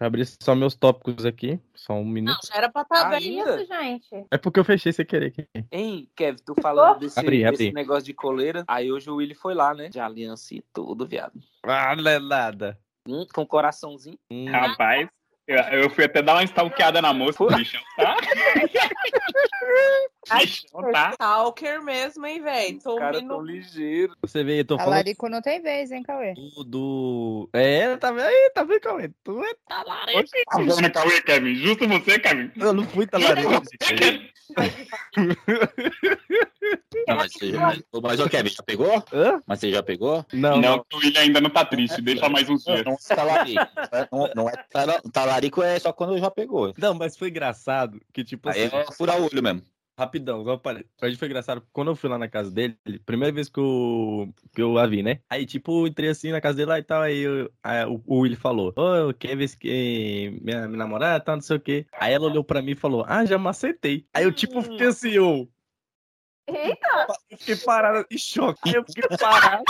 Pra abrir só meus tópicos aqui. Só um minuto. Não, já era pra estar bem Ainda? isso, gente. É porque eu fechei sem querer aqui. Hein, Kevin, tu falando desse, Abri, desse abri. negócio de coleira. Aí hoje o Willy foi lá, né? De aliança e tudo, viado. Ah, não é nada. Hum, com coraçãozinho. Hum, Rapaz, eu, eu fui até dar uma stalkeada na moça, bichão, tá? bichão, tá? Stalker mesmo, hein, velho? Tô Os caras tão ligeiros. você vê, eu tô falando Talarico não tem vez, hein, Cauê? do. É, tá vendo aí, tá vendo, Cauê? Tu é talarico. Oxe, tá jogando Cauê, Kevin. Justo você, Kevin. Eu não fui talarico, gente. Não, mas, você, mas, mas, ô Kevin, já pegou? Hã? Mas você já pegou? Não, Não, o William ainda não tá triste. Deixa mais uns dias. não é talarico. Não, não é tala- talarico é só quando já pegou. Não, mas foi engraçado que, tipo Aí assim, é furar o olho mesmo. Rapidão, igual gente foi engraçado, quando eu fui lá na casa dele, primeira vez que eu, que eu a vi, né? Aí, tipo, entrei assim na casa dele lá e tal, aí, eu- aí o, o Willy falou, ô, quer ver que minha, minha namorada tá, não sei o quê. Aí ela olhou pra mim e falou, ah, já macetei. Aí eu, tipo, fiquei assim, eu... Eita, Eu fiquei parado em choque. Aí eu fiquei parado.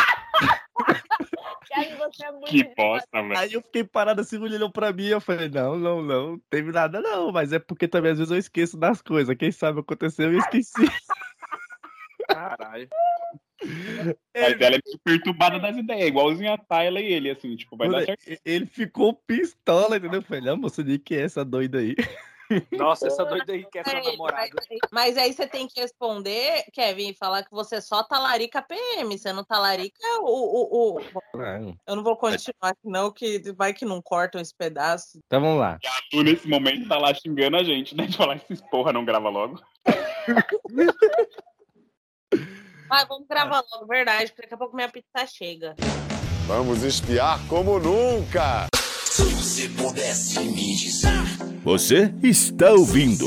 Você é muito Que bosta, velho. Aí eu fiquei parado assim, olhou pra mim eu falei, não, não, não, não teve nada não, mas é porque também às vezes eu esqueço das coisas. Quem sabe aconteceu e eu esqueci. Caralho. Mas ela é meio perturbada das ideias, igualzinho a Tayla e ele, assim, tipo, vai dar certo. Ele- ficou pistola, entendeu? Eu falei, não, moça, de que é essa doida aí? Nossa, essa doida aí que é sua Ei, mas, namorada. mas aí você tem que responder, Kevin, e falar que você só talarica PM. Você não talarica o. o, o... Eu não vou continuar aqui, não, que vai que não cortam esse pedaço. Então vamos lá. E a Tu, nesse momento, tá lá xingando a gente, né? De falar esses porra, não grava logo. Mas vamos gravar logo, verdade, porque daqui a pouco minha pizza chega. Vamos espiar como nunca! Você está ouvindo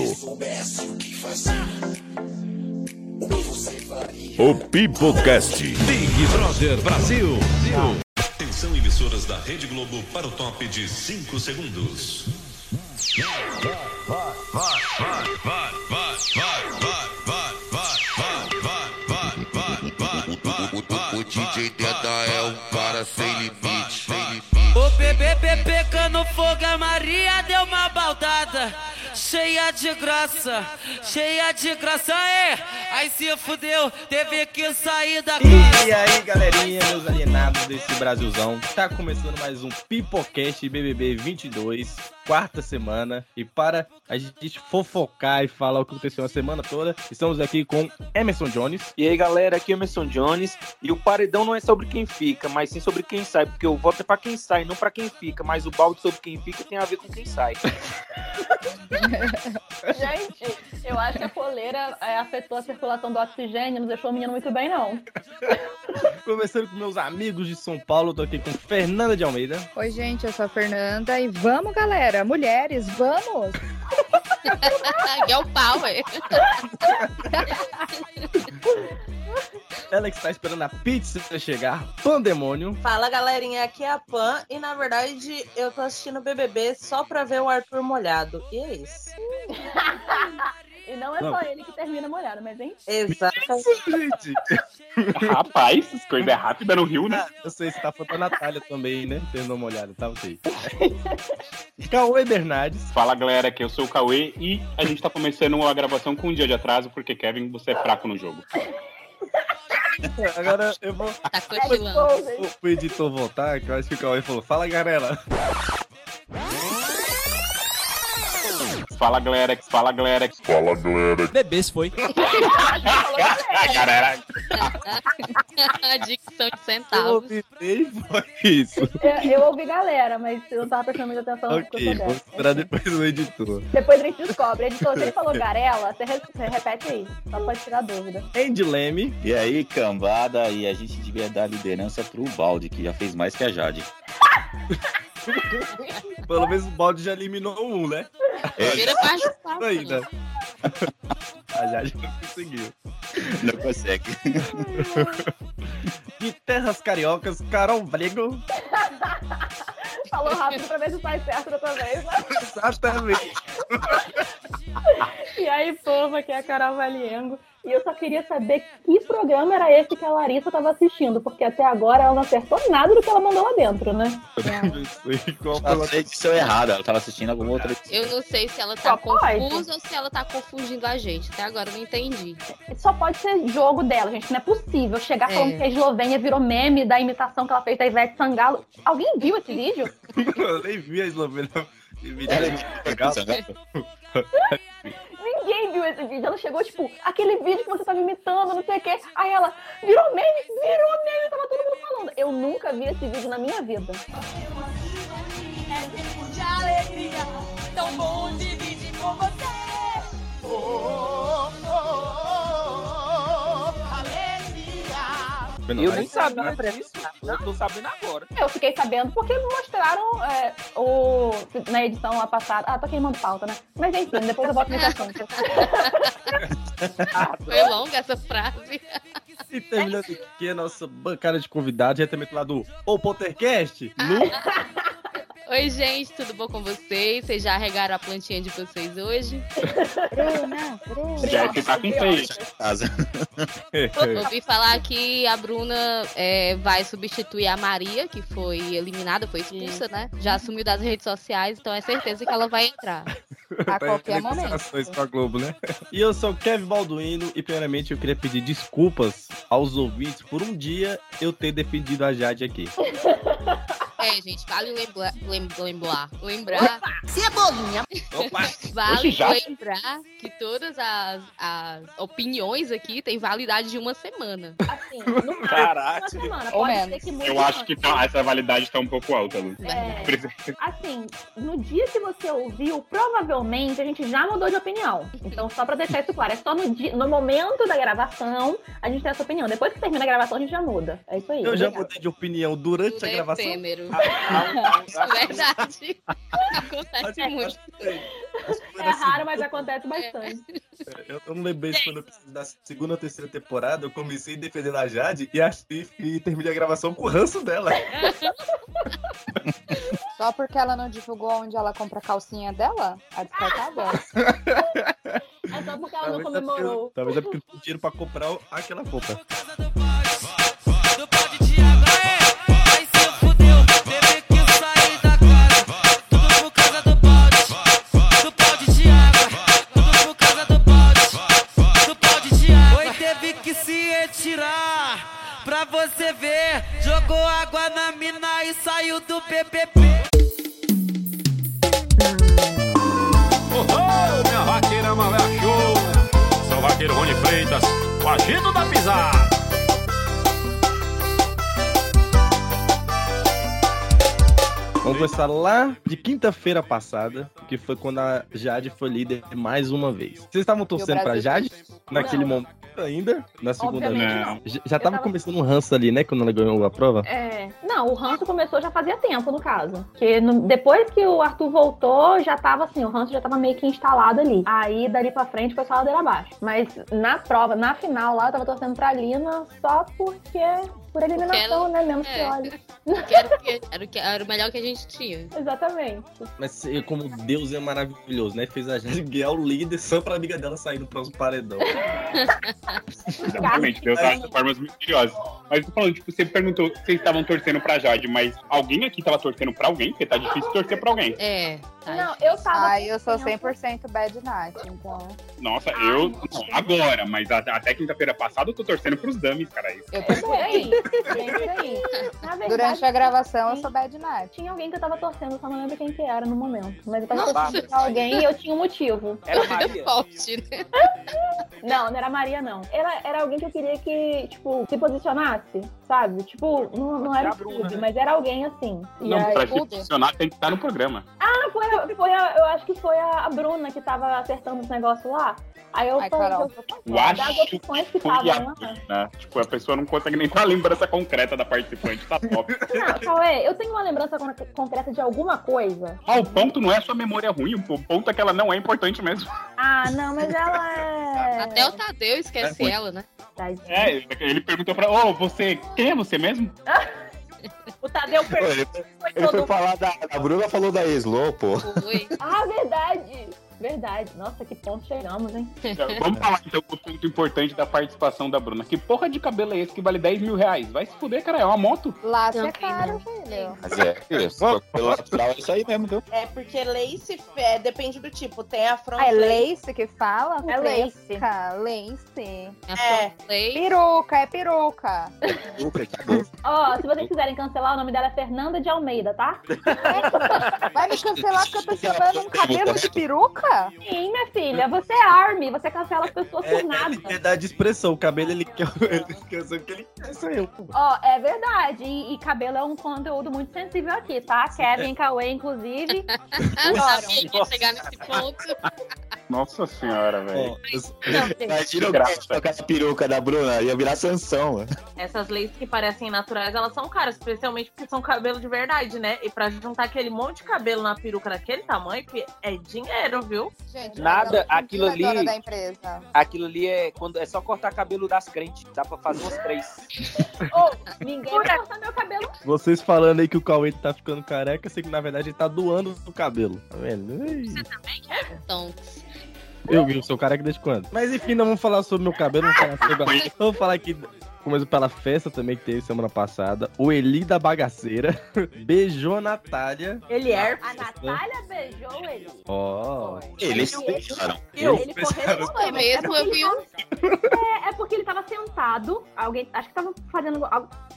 o Pipocast. Big Brother Brasil. Atenção, emissoras da Rede Globo para o top de 5 segundos. O DJ Deda é um cara sem Cheia de graça, cheia de graça, é. Aí se fudeu, teve que sair da casa. E aí, galerinha, meus alienados desse Brasilzão. Tá começando mais um Pipocast BBB 22, quarta semana. E para a gente fofocar e falar o que aconteceu na semana toda, estamos aqui com Emerson Jones. E aí, galera, aqui é o Emerson Jones. E o paredão não é sobre quem fica, mas sim sobre quem sai. Porque o voto é pra quem sai, não pra quem fica. Mas o balde sobre quem fica tem a ver com quem sai. Gente, eu acho que a coleira é, afetou a circulação do oxigênio, não deixou o menino muito bem, não. Começando com meus amigos de São Paulo, tô aqui com Fernanda de Almeida. Oi, gente, eu sou a Fernanda e vamos, galera, mulheres, vamos! Girl Power. Ela que está esperando a pizza chegar, Pandemônio. Fala galerinha, aqui é a Pan e na verdade eu tô assistindo o BBB só pra ver o Arthur molhado. E é isso. E não é Não. só ele que termina molhado, mas hein? Exatamente. Gente, Rapaz, essas coisas é rápida no Rio, né? eu sei se tá faltando a Natália também, né? Tendo uma olhada, tá ok. Cauê Bernardes. Fala, galera, que eu sou o Cauê e a gente tá começando a gravação com um dia de atraso, porque, Kevin, você é fraco no jogo. Agora eu vou Tá Exposed. o o editor voltar, que eu acho que o Cauê falou. Fala, galera. Fala, galera, fala, galera. Fala, galera. Bebês foi. Ah, galera, Dicção de Eu centavos. ouvi bem, foi isso. Eu, eu ouvi galera, mas eu não tava prestando muita atenção no que Ok, eu vou esperar depois do editor. Depois a gente descobre. Editor, se ele falou garela, você, re- você repete aí. Só pode tirar dúvida. Andy Leme. E aí, cambada, e a gente devia dar liderança pro Balde, que já fez mais que a Jade. Pelo menos o balde já eliminou um, né? Vira parte Isso ainda. A Jade não conseguiu. Não consegue. De Terras Cariocas, Carol Brego. Falou rápido pra ver se sai certo outra vez, né? Exatamente. E aí, povo, aqui é a Carol Valiengo. E eu só queria saber que programa era esse que a Larissa tava assistindo, porque até agora ela não acertou nada do que ela mandou lá dentro, né? Ela fez edição errada, ela tava assistindo alguma outra. Eu não sei se ela tá Só pode. confusa ou se ela tá confundindo a gente. Até agora eu não entendi. Só pode ser jogo dela, gente. Não é possível chegar É. falando que a Eslovênia virou meme da imitação que ela fez da Ivete Sangalo. Alguém viu esse vídeo? Eu nem vi a Eslovênia. Ela é Vídeo. Ela chegou, tipo, aquele vídeo que você tava imitando, não sei o quê. Aí ela, virou meme, virou meme, tava todo mundo falando. Eu nunca vi esse vídeo na minha vida. É tempo de alegria, tão bom dividir com você. Oh, oh, oh, oh, alegria. Eu nem sabia disso. Eu tô sabendo agora. Eu fiquei sabendo porque mostraram é, o, na edição lá passada. Ah, tô queimando pauta, né? Mas enfim, depois eu volto nesse assunto. Foi longa essa frase. E terminando aqui a nossa bancada de convidados, diretamente lá do O Pottercast, Lu. Oi, gente, tudo bom com vocês? Vocês já regaram a plantinha de vocês hoje? Bruna, Bruna. Já que tá com seis. Casa. Ouvi falar que a Bruna é, vai substituir a Maria, que foi eliminada, foi expulsa, né? Já assumiu das redes sociais, então é certeza que ela vai entrar. A qualquer momento. Com a Globo, né? E eu sou o Kevin Balduino e primeiramente eu queria pedir desculpas aos ouvintes por um dia eu ter defendido a Jade aqui. É, gente, vale lembrar, lem- lembrar, lembrar, Cebolinha. Opa! vale Oxe, já? lembrar que todas as, as opiniões aqui têm validade de uma semana. Assim, no máximo uma Caraca. semana. Ou Pode ser que mude Eu acho antes. que tá- essa validade tá um pouco alta, Lu. É, assim, no dia que você ouviu, provavelmente a gente já mudou de opinião. Então, só pra deixar isso claro, é só no, dia, no momento da gravação a gente tem essa opinião. Depois que termina a gravação, a gente já muda. É isso aí. Eu já obrigada. mudei de opinião durante Tudo a é gravação. efêmero. É verdade. Acontece muito. É raro, mas acontece bastante. Eu, eu não lembrei se quando eu preciso da segunda ou terceira temporada, eu comecei defendendo a Jade e, achei, e terminei a gravação com o ranço dela. Só porque ela não divulgou onde ela compra a calcinha dela? A descartável? É só porque ela Talvez não é porque, comemorou. talvez é porque dinheiro pra comprar aquela roupa. Retirar. Pra você ver, jogou água na mina e saiu do PPP. Ô, minha vaqueira malé show! Sou vaqueiro Rony Freitas, o agito da pisada. Vamos começar lá de quinta-feira passada, que foi quando a Jade foi líder mais uma vez. Vocês estavam torcendo pra Jade naquele Não. momento ainda? Na segunda vez? já tava tava- começando um ranço ali, né? Quando ela ganhou a prova? É, não, o ranço começou já fazia tempo, no caso. Porque no- depois que o Arthur voltou, já tava assim, o ranço já tava meio que instalado ali. Aí, dali pra frente, foi só ladeira abaixo. Mas na prova, na final lá, eu tava torcendo pra Lina só porque... Por eliminação, né? Menos é. Que era, o que- era, o que- era o melhor que a gente tinha. Exatamente. Mas como Deus é maravilhoso, né? Fez a Jade ganhar o líder só pra amiga dela sair no próximo paredão. Exatamente, Deus age de formas misteriosas. Mas eu tô falando, tipo, você perguntou se vocês estavam torcendo pra Jade, mas alguém aqui tava torcendo pra alguém? Porque tá difícil torcer pra alguém. É. tá Não, eu tava... Ai, eu sou 100% bad night, então... Nossa, eu. Não, agora, mas a- até quinta-feira passada eu tô torcendo pros dummies, cara. Isso. Eu tô Verdade, Durante a gravação, eu sou bad night. tinha alguém que eu tava torcendo, só não lembro quem que era no momento. Mas eu tava Nossa. torcendo pra alguém e eu tinha um motivo. Era Maria. Forte, né? Não, não era a Maria, não. Era, era alguém que eu queria que, tipo, se posicionasse, sabe? Tipo, não, não era o né? mas era alguém assim. E Não, aí, pra se posicionar tem que estar no programa. ah, foi, a- foi a, eu acho que foi a, Bruna que tava acertando os negócios lá. Aí eu Ai, falei, Carol. eu, Eu acho das opções que estavam a lá. né? Tipo, a pessoa não consegue nem ter a lembrança concreta da participante, tá top. Não, Cauê, eu tenho uma lembrança con- concreta de alguma coisa. Ah, o ponto não é sua memória ruim, o ponto é que ela não é importante mesmo. Ah, não, mas ela é. Até o Tadeu esquece É, ela, né? Tadinha. É, ele perguntou pra. Ô, você. Quem é você mesmo? O Tadeu Ele, foi ele foi falar da. A Bruna falou da Eslo, pô. Foi. Ah, verdade! Verdade. Nossa, que ponto chegamos, hein? Vamos falar então do ponto importante da participação da Bruna. Que porra de cabelo é esse que vale 10 mil reais? Vai se fuder, cara. É uma moto. Não é caro, filho. Mas é, isso. Pelo natural é isso aí mesmo, viu? É porque lace é, depende do tipo. Tem a front Ah, é lace. que fala? É lace. Peruca, lace. É. Peruca, é peruca. Lucra, acabou. Ó, se vocês quiserem cancelar, o nome dela é Fernanda de Almeida, tá? Vai me cancelar porque eu tô chamando um cabelo de peruca? Sim, minha filha, você é Army, você cancela as pessoas É, por nada. liberdade de expressão. O cabelo ele quer, ele quer ser o que ele quer, sou eu. Ó, é verdade. E, e cabelo é um conteúdo muito sensível aqui, tá? Kevin e Cauê, inclusive. Eu sabia que ia chegar nesse ponto. Nossa senhora, velho. Imagina o Graça. cara com essa peruca da Bruna, ia virar Sansão. mano. Essas laces que parecem naturais, elas são caras, especialmente porque são cabelo de verdade, né? E pra juntar aquele monte de cabelo na peruca daquele tamanho, que é dinheiro, viu? Gente, Nada, é aquilo ali- dona da empresa. Aquilo ali é quando é só cortar cabelo das crentes. Dá pra fazer umas três. Ô, ninguém vai cortar meu cabelo. Vocês falando aí que o Cauê tá ficando careca, eu sei que na verdade ele tá doando o cabelo. Tá vendo? Ei. Então, Eu vi o seu careca desde quando? Mas enfim, não vamos falar sobre meu cabelo, vamos falar sobre. Vamos falar aqui. Começou pela festa também que teve semana passada. O Eli da Bagaceira beijou a Natália. Ele é. A Natália beijou ele. Ó. Eles se beijaram. Eu? Ele correspondeu. Foi mesmo, É eu porque vi ele tava- É, é porque ele tava sentado, alguém, acho que tava fazendo,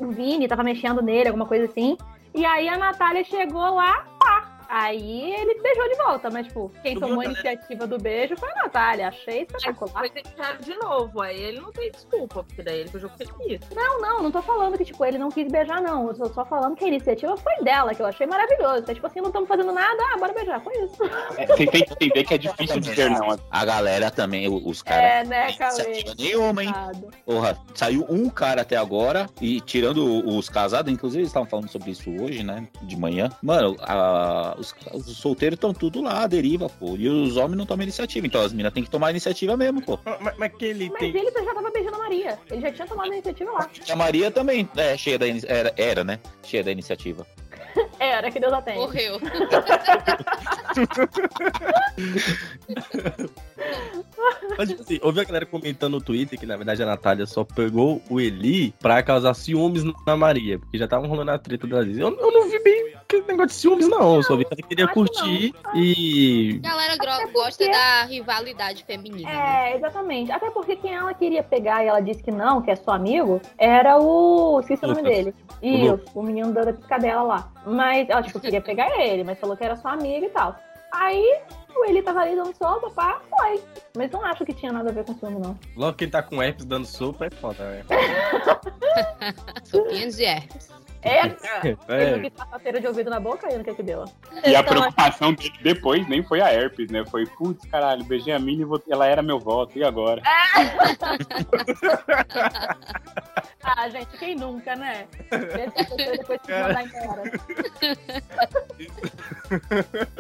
o Vini tava mexendo nele, alguma coisa assim, e aí a Natália chegou lá, pá, aí ele beijou de volta, mas tipo, quem tomou a viu, iniciativa do beijo foi a Natália, achei espetacular. Depois eles fizeram de novo, aí ele não tem desculpa, porque daí ele beijou porque ele quis. Não, não, não tô falando que, tipo, ele não quis beijar, não, eu tô só falando que a iniciativa foi dela, que eu achei maravilhoso, é tipo assim, não estamos fazendo nada, ah, bora beijar, foi isso. É, tem que entender que é difícil dizer não. A galera também, os caras. É, né, Cauê? nenhuma, hein? Porra, saiu um cara até agora, e tirando os casados, inclusive eles estavam falando sobre isso hoje, né? De manhã. Mano, a- os, os solteiros estão tudo lá, à deriva, pô. E os homens não tomam iniciativa. Então as minas têm que tomar iniciativa mesmo, pô. Mas, mas que ele Mas tem. ele já tava beijando a Maria, ele já tinha tomado a iniciativa lá. A Maria também é cheia da ini- era, era, né? Cheia da iniciativa. Era, que Deus a tem. Morreu. Mas, tipo assim, ouvi a galera comentando no Twitter que, na verdade, a Natália só pegou o Eli pra causar ciúmes na Maria, porque já estavam rolando a treta da Liz. Eu, eu não vi bem aquele negócio de ciúmes, não. Eu só vi que ela queria curtir e. A galera Até gosta porque- da rivalidade feminina. né? É, exatamente. Até porque quem ela queria pegar e ela disse que não, que é só amigo, era o. Esqueci o nome Lucas. dele. O Isso, o menino da da piscadela lá. Mas ela, tipo, queria pegar ele, mas falou que era só amigo e tal. Aí, o ele tava ali dando sopa, pá, foi. Mas não acho que tinha nada a ver com o ciúme, não. Logo quem tá com herpes dando sopa é foda, né? Sopinhas de herpes. É, ele não É. quis de ouvido na boca e no que que deu. E a Então, preocupação dele depois nem foi a herpes, né? Foi, putz, caralho, beijei a mina e vou- ela era meu voto, e agora? Ah, gente, quem nunca, né? Deixa a pessoa depois se mandar embora.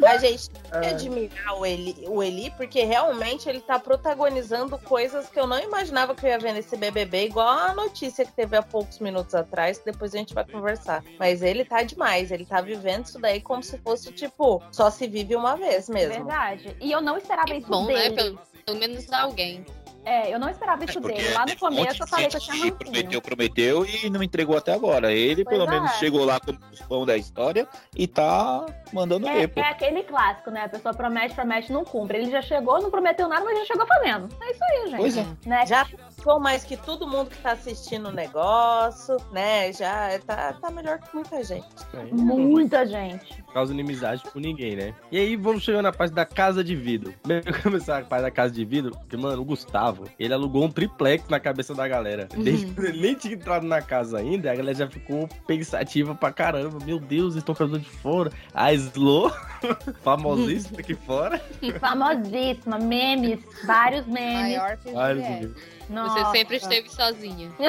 A gente tem que admirar o Eli, o Eli, porque realmente ele tá protagonizando coisas que eu não imaginava que eu ia ver nesse BBB, igual a notícia que teve há poucos minutos atrás, que depois a gente vai conversar. Mas ele tá demais, ele tá vivendo isso daí como se fosse, tipo, só se vive uma vez mesmo. Verdade. E eu não esperava isso Bom, né? dele. Pelo, pelo menos alguém. É, eu não esperava isso Porque dele. Lá no um começo eu falei que eu tinha rancinho. prometeu, prometeu e não entregou até agora. Ele, Pois pelo é. menos, chegou lá como pão da história e tá mandando ver, É, é aquele clássico, né? A pessoa promete, promete, não cumpre. Ele já chegou, não prometeu nada, mas já chegou fazendo. É isso aí, gente. Pois é. Né? Já ficou mais que todo mundo que tá assistindo o negócio, né? Já tá, tá melhor que muita gente. Muita gente. Causa inimizade com ninguém, né? E aí vamos chegando na parte da casa de vidro. Primeiro começar a parte da casa de vidro, porque, mano, o Gustavo, ele alugou um triplex na cabeça da galera. Desde quando ele nem tinha entrado na casa ainda, a galera já ficou pensativa pra caramba. Meu Deus, eles estão ficando de fora. A Slo, famosíssima aqui fora. Famosíssima, memes, vários memes. Maior que Nossa. Você sempre esteve sozinha.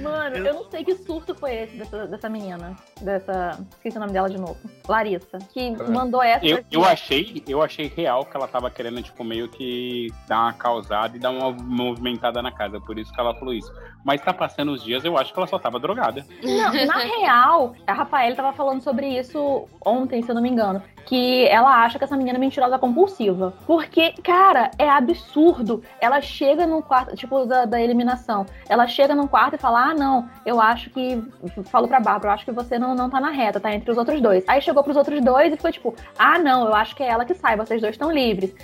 Mano, eu não sei que surto foi esse dessa, dessa menina. Dessa. Esqueci o nome dela de novo. Larissa. Que mandou essa. Eu, eu achei, eu achei real que ela tava querendo, tipo, meio que dar uma causada e dar uma movimentada na casa. Por isso que ela falou isso. Mas tá passando os dias, eu acho que ela só tava drogada. Não, na real, a Rafaela tava falando sobre isso ontem, se eu não me engano. Que ela acha que essa menina é mentirosa compulsiva. Porque, cara, é absurdo. Ela chega num quarto, tipo, da, da eliminação. Ela chega num quarto e fala: Ah, não, eu acho que. Falou pra Bárbara, eu acho que você não, não tá na reta, tá entre os outros dois. Aí chegou pros outros dois e ficou tipo: Ah, não, eu acho que é ela que sai, vocês dois estão livres.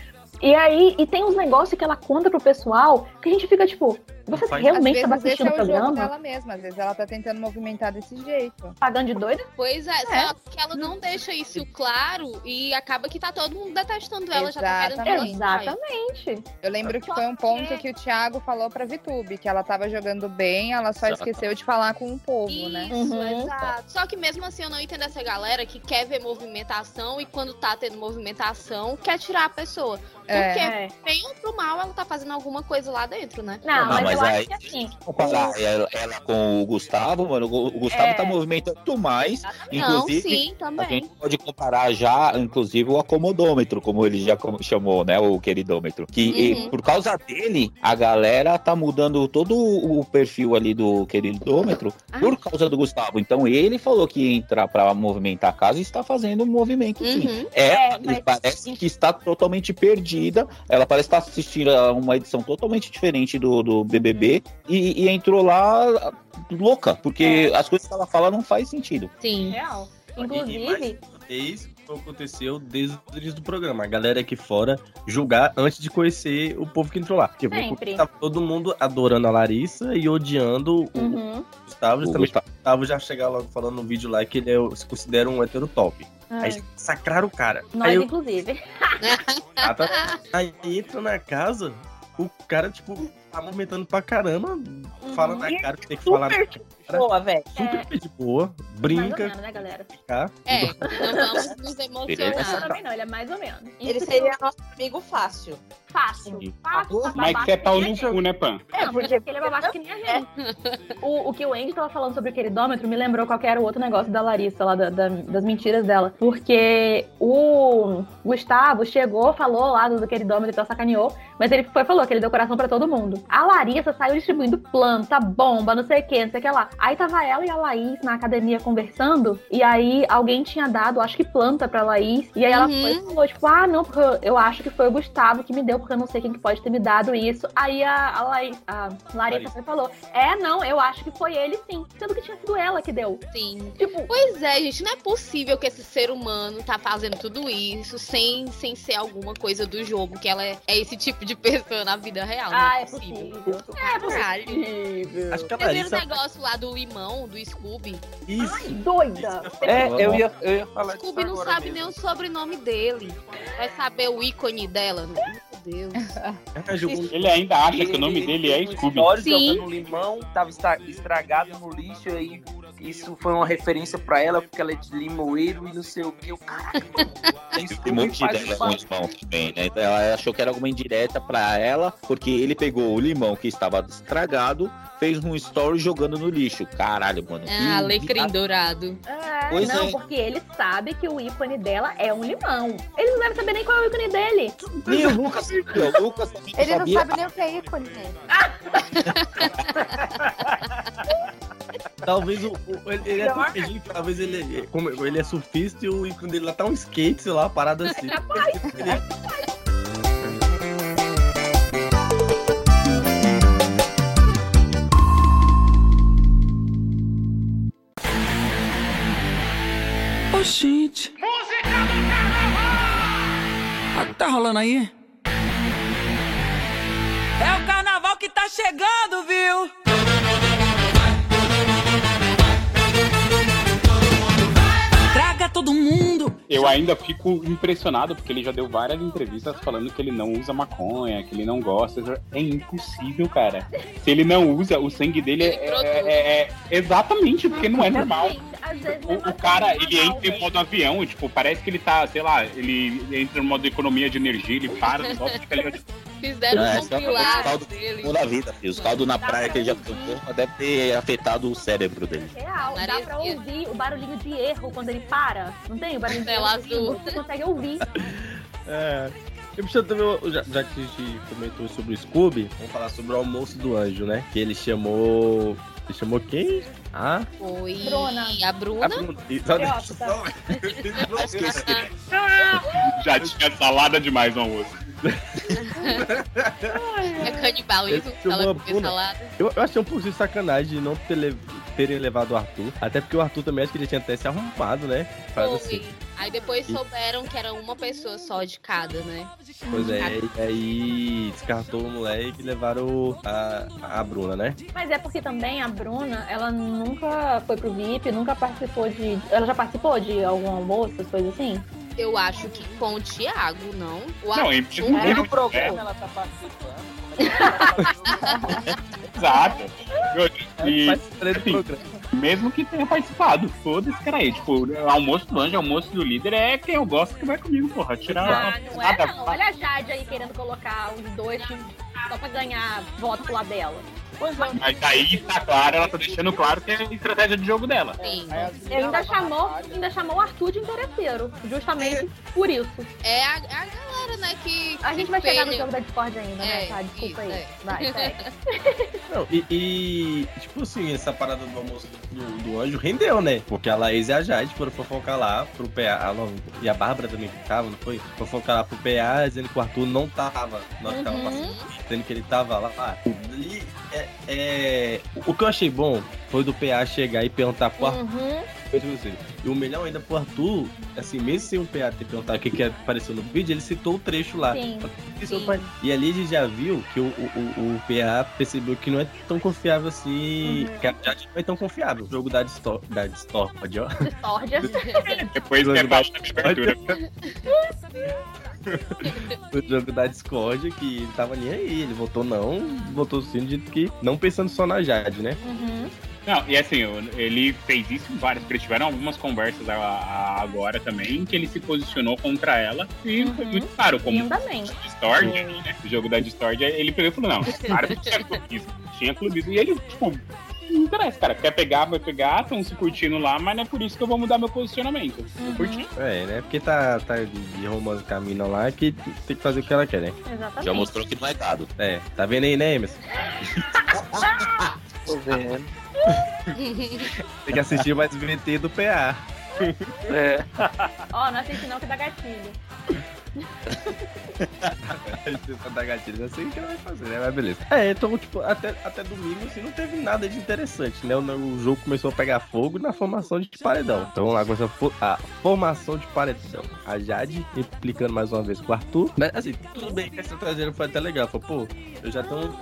E aí, e tem uns negócios que ela conta pro pessoal que a gente fica tipo, você faz- realmente Às tava vezes esse assistindo é o jogo programa? dela mesma. Às vezes ela tá tentando movimentar desse jeito. Pagando de doida? Pois é, só que ela não deixa isso claro e acaba que tá todo mundo detestando ela, já tá querendo. Exatamente. Eu lembro que foi um ponto que o Thiago falou pra Vitube, que ela tava jogando bem, ela só Exato. esqueceu de falar com o povo, né? Isso, exato. Só que mesmo assim eu não entendo essa galera que quer ver movimentação e quando tá tendo movimentação quer tirar a pessoa. Porque, É. bem ou pro mal, ela tá fazendo alguma coisa lá dentro, né? Não, Ah, mas, mas aí- assim. Comparar ela, ela com o Gustavo, mano, o Gustavo É. tá movimentando muito mais. Inclusive, sim, a gente pode comparar já, inclusive, o acomodômetro, como ele já chamou, né? O queridômetro. Que Uhum. e, por causa dele, a galera tá mudando todo o perfil ali do queridômetro Ah. por causa do Gustavo. Então ele falou que ia entrar pra movimentar a casa e está fazendo um movimento sim. Uhum. É, É, mas- parece que está totalmente perdida. Ela parece estar assistindo a uma edição totalmente diferente do, do BBB e, e entrou lá louca, porque as coisas que ela fala não faz sentido. Sim. Real. E- e Inclusive, vez, o que aconteceu desde o início do programa. A galera aqui fora julgar antes de conhecer o povo que entrou lá. Sempre. tava todo mundo adorando a Larissa e odiando o uhum. Gustavo. O Justamente o Gustavo já chegar logo falando no vídeo lá que ele é, se considera um hétero top. Ai, Aí sacraram o cara. nós, Aí, eu, inclusive. Tá. aí entra na casa, o cara, tipo, tá movimentando pra caramba, fala na cara que tem que falar. Super de boa, velho. Super de boa, Mais ou brinca, menos, né, galera? tá? É, não vamos nos Não, emocionar. também não, ele é mais ou menos. Ele seria nosso amigo fácil. fácil. Fácil, Mas babaca você é pau que no cu, né, Pan? É, porque ele é babaca que nem a gente. O, o que o Andy tava falando sobre o queridômetro me lembrou qual que era o outro negócio da Larissa, lá da- da- das mentiras dela. Porque o Gustavo chegou, falou lá do, queridômetro e tal, sacaneou, mas ele foi e falou que ele deu coração pra todo mundo. A Larissa saiu distribuindo planta, bomba, não sei o que, não sei o que lá. Aí tava ela e a Laís na academia conversando, e aí alguém tinha dado, acho que planta pra Laís, e aí ela Uhum. foi e falou, tipo, ah, não, porque eu- eu acho que foi o Gustavo que me deu, porque eu não sei quem que pode ter me dado isso. Aí a, a, Laís, a Larissa foi e falou, é, não, eu acho que foi ele sim. Sendo que tinha sido ela que deu. Sim. Tipo, Pois é, gente, não é possível que esse ser humano tá fazendo tudo isso sem, sem ser alguma coisa do jogo, que ela é, é esse tipo de pessoa na vida real. não ah, é é possível. possível. É possível. Acho que a Você viu o Larissa. negócio lá do limão, do Scooby? Isso. Doida. É, eu ia, eu ia falar disso Scooby não agora sabe mesmo. nem o sobrenome dele. Vai saber o ícone dela. Meu Deus. Jogou- Ele ainda acha que o nome Ele dele é Scooby. Sim. jogando limão, tava estra- estragado no lixo aí. Isso foi uma referência pra ela, porque ela é de limoeiro e não sei o que. O cara. Tem um monte com os mãos também, né? Então ela achou que era alguma indireta pra ela, porque ele pegou o limão que estava estragado, fez um story jogando no lixo. Caralho, mano. Ah, alecrim dourado. É, Pois não, é. porque ele sabe que o ícone dela é um limão. Ele não deve saber nem qual é o ícone dele. Nem o Lucas sabia, o Lucas Ele não sabia. sabe nem o que é ícone. Talvez o, o- ele, ele é que talvez ele, como ele é surfista e o ícone dele lá tá um skate, sei lá, parado assim. Ele- Ô, gente. Ah, tá rolando aí? É o carnaval que tá chegando, viu? Todo mundo. Eu ainda fico impressionado porque ele já deu várias entrevistas falando que ele não usa maconha, que ele não gosta. É impossível, cara. Se ele não usa, o sangue dele é, é- é- é- exatamente porque não é normal. Às vezes O, o cara, ele entra em modo avião, tipo, parece que ele tá, sei lá, ele entra no modo economia de energia, ele para, golpe, fica ali, tipo, Fizeram É, um é o compilado dele. da vida, filho. Os caldos na praia que ele já tomou deve ter afetado o cérebro dele. Real, dá pra ouvir o barulhinho de erro quando ele para. Não tem o barulhinho de erro? Você consegue ouvir. É. E puxando também, já, já que a gente comentou sobre o Scooby, vamos falar sobre o almoço do anjo, né? Que ele chamou. Ele chamou quem? Foi Bruna. a Bruna. A Bruna. E- só- Já tinha salada demais no almoço. É canibalismo, ela comeu Bruna. salada. Eu, eu achei um pouco de sacanagem de não ter terem levado o Arthur. Até porque o Arthur também acho que ele tinha até se arrumado, né? Faz assim. Aí depois E- souberam que era uma pessoa só de cada, né? Pois é, e aí descartou o moleque e levaram a, a Bruna, né? Mas é porque também a Bruna, ela nunca foi pro VIP, nunca participou de. Ela já participou de algum almoço, essas coisas assim? Eu acho que com o Thiago, não. O Não, em- Arthur- em- No É. programa ela tá participando. Exato. E, Faz três assim. Mesmo que tenha participado, foda-se, cara aí. Tipo, almoço do anjo, almoço do líder é quem eu gosto que vai comigo, porra. Tirar Ah, não é nada. não. Olha a Jade aí querendo colocar os dois só pra ganhar voto pro lado dela. Mas aí tá claro, ela tá deixando claro que é a estratégia de jogo dela. Sim. E ainda chamou, ainda chamou o Arthur de interesseiro, justamente por isso. É a, é a galera, né, que. A gente que vai chegar no jogo da Discord ainda, né? É, Tá, desculpa isso, aí. é. Vai, segue. Não, e, e, tipo assim, essa parada do almoço do, do anjo rendeu, né? Porque a Laís e a Jade foram fofocar lá pro PA. Não, e a Bárbara também tava, não foi? Fofocar lá pro PA, dizendo que o Arthur não tava. Nós Uhum. tava passando, que ele tava lá. Ah, ali, é, é, o que eu achei bom foi do PA chegar e perguntar pro Arthur. Uhum. Tipo assim, E o melhor ainda pro Arthur, assim, mesmo sem o PA ter perguntado o que, que apareceu no vídeo, ele citou o trecho lá. Sim. Sim. E ali a gente já viu que o, o, o, PA percebeu que não é tão confiável assim. Uhum. Que a Jade não é tão confiável. O jogo da Distor, da Discord, ó. Discórdia. Depois é da abertura. O jogo da Discord, que ele tava nem aí. Ele votou não, votou sim, dito que não pensando só na Jade, né? Uhum. Não, e assim, ele fez isso em várias, porque eles tiveram algumas conversas a- a- agora também, que ele se posicionou contra ela e foi Uhum. muito claro, como Lindamente. Discord, né? O jogo da Discord, ele pegou e falou, não, claro que tinha clubismo, tinha clubismo. E ele, tipo, não interessa, cara, quer pegar, vai pegar, estão se curtindo lá, mas não é por isso que eu vou mudar meu posicionamento. Uhum. Curtir. É, né? Porque tá, tá de, romance com a mina lá que tem que fazer o que ela quer, né? Exatamente. Já mostrou que não é gado. É, tá vendo aí, né, Emerson? Tô vendo. Tem que assistir mais VT do PA. É. Ó, não assiste não que dá gatilho. Dar gatilho, eu sei o que ela vai fazer, né? Mas beleza. É, então, tipo, até, até domingo, assim, não teve nada de interessante, né? O, o jogo começou a pegar fogo na formação de paredão. Então, vamos lá, começa a, fo- a formação de paredão. A Jade implicando mais uma vez com o Arthur. Mas, assim, tudo bem que essa traseira foi até legal. Falou, pô, eu já tenho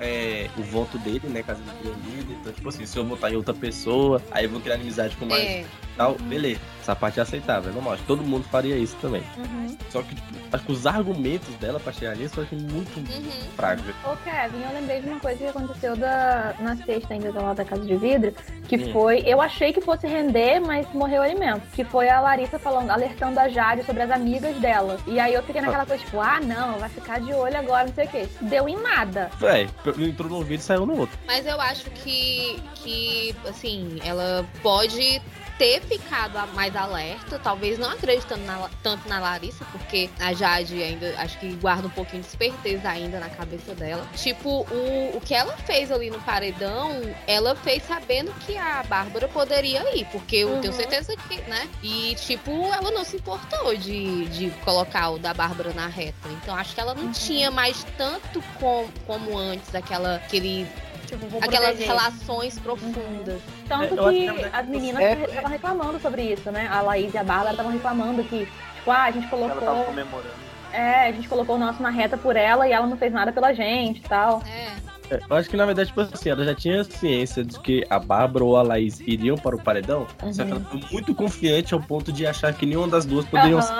é, o voto dele, né? Caso ele líder. Então, tipo assim, se eu votar em outra pessoa, aí eu vou criar amizade com mais É. tal. Beleza. Essa parte é aceitável, é normal. Todo mundo faria isso também. Uhum. Só que, tipo, acho que os argumentos dela pra chegar nisso eu achei muito Uhum. fracos. Ô Kevin, eu lembrei de uma coisa que aconteceu da, na sexta ainda lá da Casa de Vidro, que Hum. foi, eu achei que fosse render, mas morreu o alimento. Que foi a Larissa falando, alertando a Jade sobre as amigas dela. E aí eu fiquei naquela coisa, tipo, ah não, vai ficar de olho agora, não sei o quê. Deu em nada. É, entrou num vídeo e saiu no outro. Mas eu acho que, que, assim, ela pode ter ficado mais alerta, talvez não acreditando na- tanto na Larissa, porque a Jade ainda acho que guarda um pouquinho de esperteza ainda na cabeça dela. Tipo, o, o que ela fez ali no paredão, ela fez sabendo que a Bárbara poderia ir, porque eu Uhum. tenho certeza que, né? E, tipo, ela não se importou de, de colocar o da Bárbara na reta. Então acho que ela não tinha mais tanto com, como antes, aquela, aquele Tipo, aquelas proteger. relações profundas. Tanto É, que as meninas é- estavam reclamando sobre isso, né? A Laís e a Bárbara estavam reclamando que, tipo, ah, a gente Ela tava colocou. comemorando. É, a gente colocou o nosso na reta por ela e ela não fez nada pela gente e tal. É. É, eu acho que na verdade, tipo assim, ela já tinha ciência de que a Bárbara ou a Laís iriam para o paredão, só que ela foi muito confiante ao ponto de achar que nenhuma das duas poderiam ser.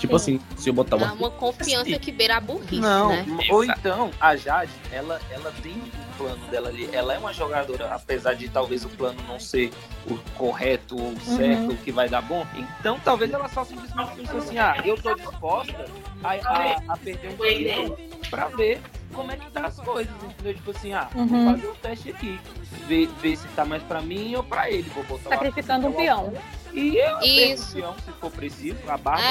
Tipo sim. assim, se eu botar Dá uma. uma confiança que beira a burrice, Não, né? ou então a Jade, ela, ela tem um plano dela ali. Ela é uma jogadora, apesar de talvez o plano não ser o correto ou o certo, o que vai dar bom. Então talvez ela só simplesmente pense assim: ah, eu tô disposta a, a, a perder um dinheiro pra ver como é que tá as coisas, entendeu? Tipo assim, ah, Uhum. vou fazer o teste aqui. Ver, ver se tá mais pra mim ou pra ele. Vou botar lá- Sacrificando um peão. E eu perco Isso. se for preciso, a barba.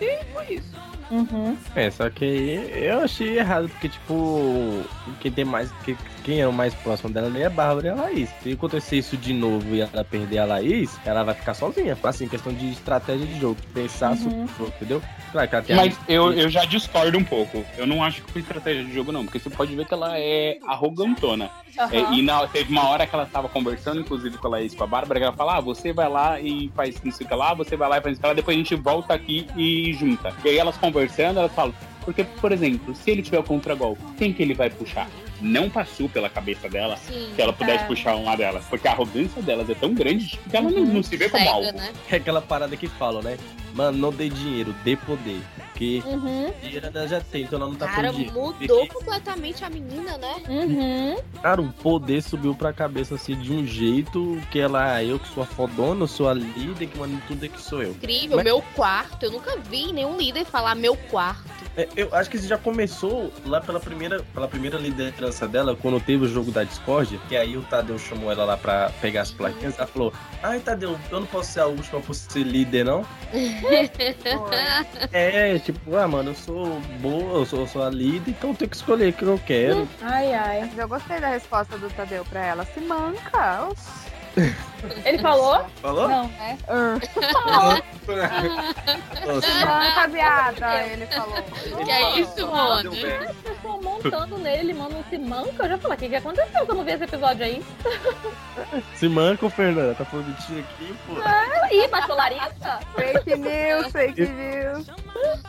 É. E foi isso. Uhum. É, só que aí eu achei errado, porque, tipo, quem tem mais. que- Quem é o mais próximo dela ali é a Bárbara e a Laís. Se acontecer isso de novo e ela perder a Laís, ela vai ficar sozinha. Assim, questão de estratégia de jogo. Pensar Uhum. sobre entendeu? Claro que ela tem a- Mas eu, eu já discordo um pouco. Eu não acho que foi estratégia de jogo, não. Porque você pode ver que ela é arrogantona. Aham. É, e na- teve uma hora que ela tava conversando, inclusive com a Laís, com a Bárbara, que ela fala: ah, você vai lá e faz não sei o que lá, você vai lá e faz isso que lá, depois a gente volta aqui e junta. E aí elas conversando, elas falam: porque, por exemplo, se ele tiver o contragolpe, quem que ele vai puxar? Não passou pela cabeça dela Sim. que ela pudesse É. puxar uma delas. Porque a arrogância delas é tão grande que ela não, não se vê como Cega, alvo. né? É aquela parada que falam, né? Mano, não dê dinheiro, dê poder. Porque Uhum. dinheiro ela já tem, então ela não tá Cara, com mudou completamente a menina, né? Uhum. Cara, o poder subiu pra cabeça assim de um jeito que ela, ah, eu que sou a fodona, eu sou a líder, que em tudo é que sou eu. Incrível, Mas- meu quarto. Eu nunca vi nenhum líder falar meu quarto. É, eu acho que isso já começou lá pela primeira, pela primeira liderança dela, quando teve o jogo da Discord, que aí o Tadeu chamou ela lá pra pegar as plaquinhas, ela falou, ai Tadeu, eu não posso ser a última por ser líder, não? É, tipo, ah, mano, eu sou boa, eu sou, eu sou a líder, então eu tenho que escolher o que eu quero. Ai, ai. Mas eu gostei da resposta do Tadeu pra ela. Se manca. Oxi. Ele falou? Falou? Não, né? Se manca, viada. Ele falou. Que é isso, mano? As pessoas montando nele, mano, se manca. Eu já falei, o que, que aconteceu que eu não vi esse episódio aí? Se manca, Fernanda, tá falando de ti aqui, pô. Ah, ih, baixou Larissa? Fake news, fake news.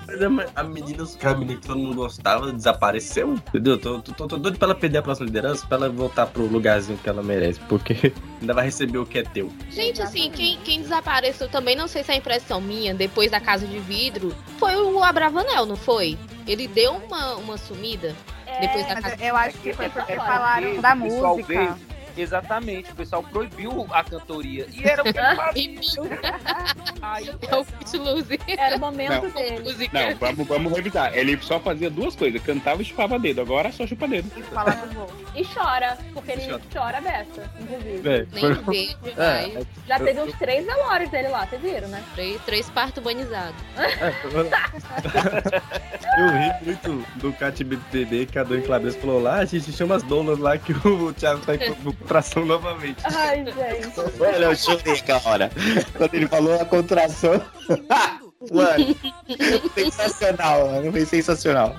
Mas a, a menina, a menina que todo mundo gostava, desapareceu, entendeu? Tô, tô, tô, tô doido pra ela perder a próxima liderança, pra ela voltar pro lugarzinho que ela merece, porque ainda vai receber o que é teu. Gente, assim, quem, quem desapareceu também, não sei se é impressão minha, depois da Casa de Vidro, foi o Abravanel, não foi? Ele deu uma, uma sumida depois da Casa eu acho que foi porque É falaram da música. Exatamente, o pessoal proibiu a cantoria. E era o que ele fazia. Aí, É o Footloose. Era o momento Não. dele. Não, vamos, vamos revisar. Ele só fazia duas coisas: cantava e chupava dedo. Agora só chupa dedo. E voo. E chora, porque ele Chora. chora beça, inclusive. É, Nem foi- vejo É, mais. Já teve uns três velórios dele lá, vocês viram, né? Três, três partos banizados. É, Eu ri muito do Cat BBB que a Dona Clarice falou lá, a gente chama as donas lá que o Thiago tá em contração novamente. Ai, gente. Olha, eu chorei hora. Quando ele falou a contração. Mano, sensacional, mano. Foi sensacional.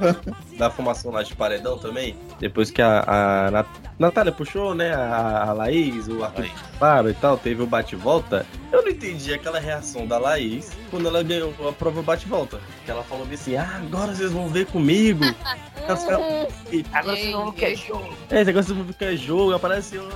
Da formação lá de paredão também, depois que a, a Nat- Natália puxou, né, a, a Laís, o Arthur Fábio e tal, teve o bate-volta, eu não entendi aquela reação da Laís quando ela ganhou a prova bate-volta. Que ela falou assim, ah, agora vocês vão ver comigo. agora vocês vão quer jogo. É, esse negócio de ficar jogo, aparece, eu,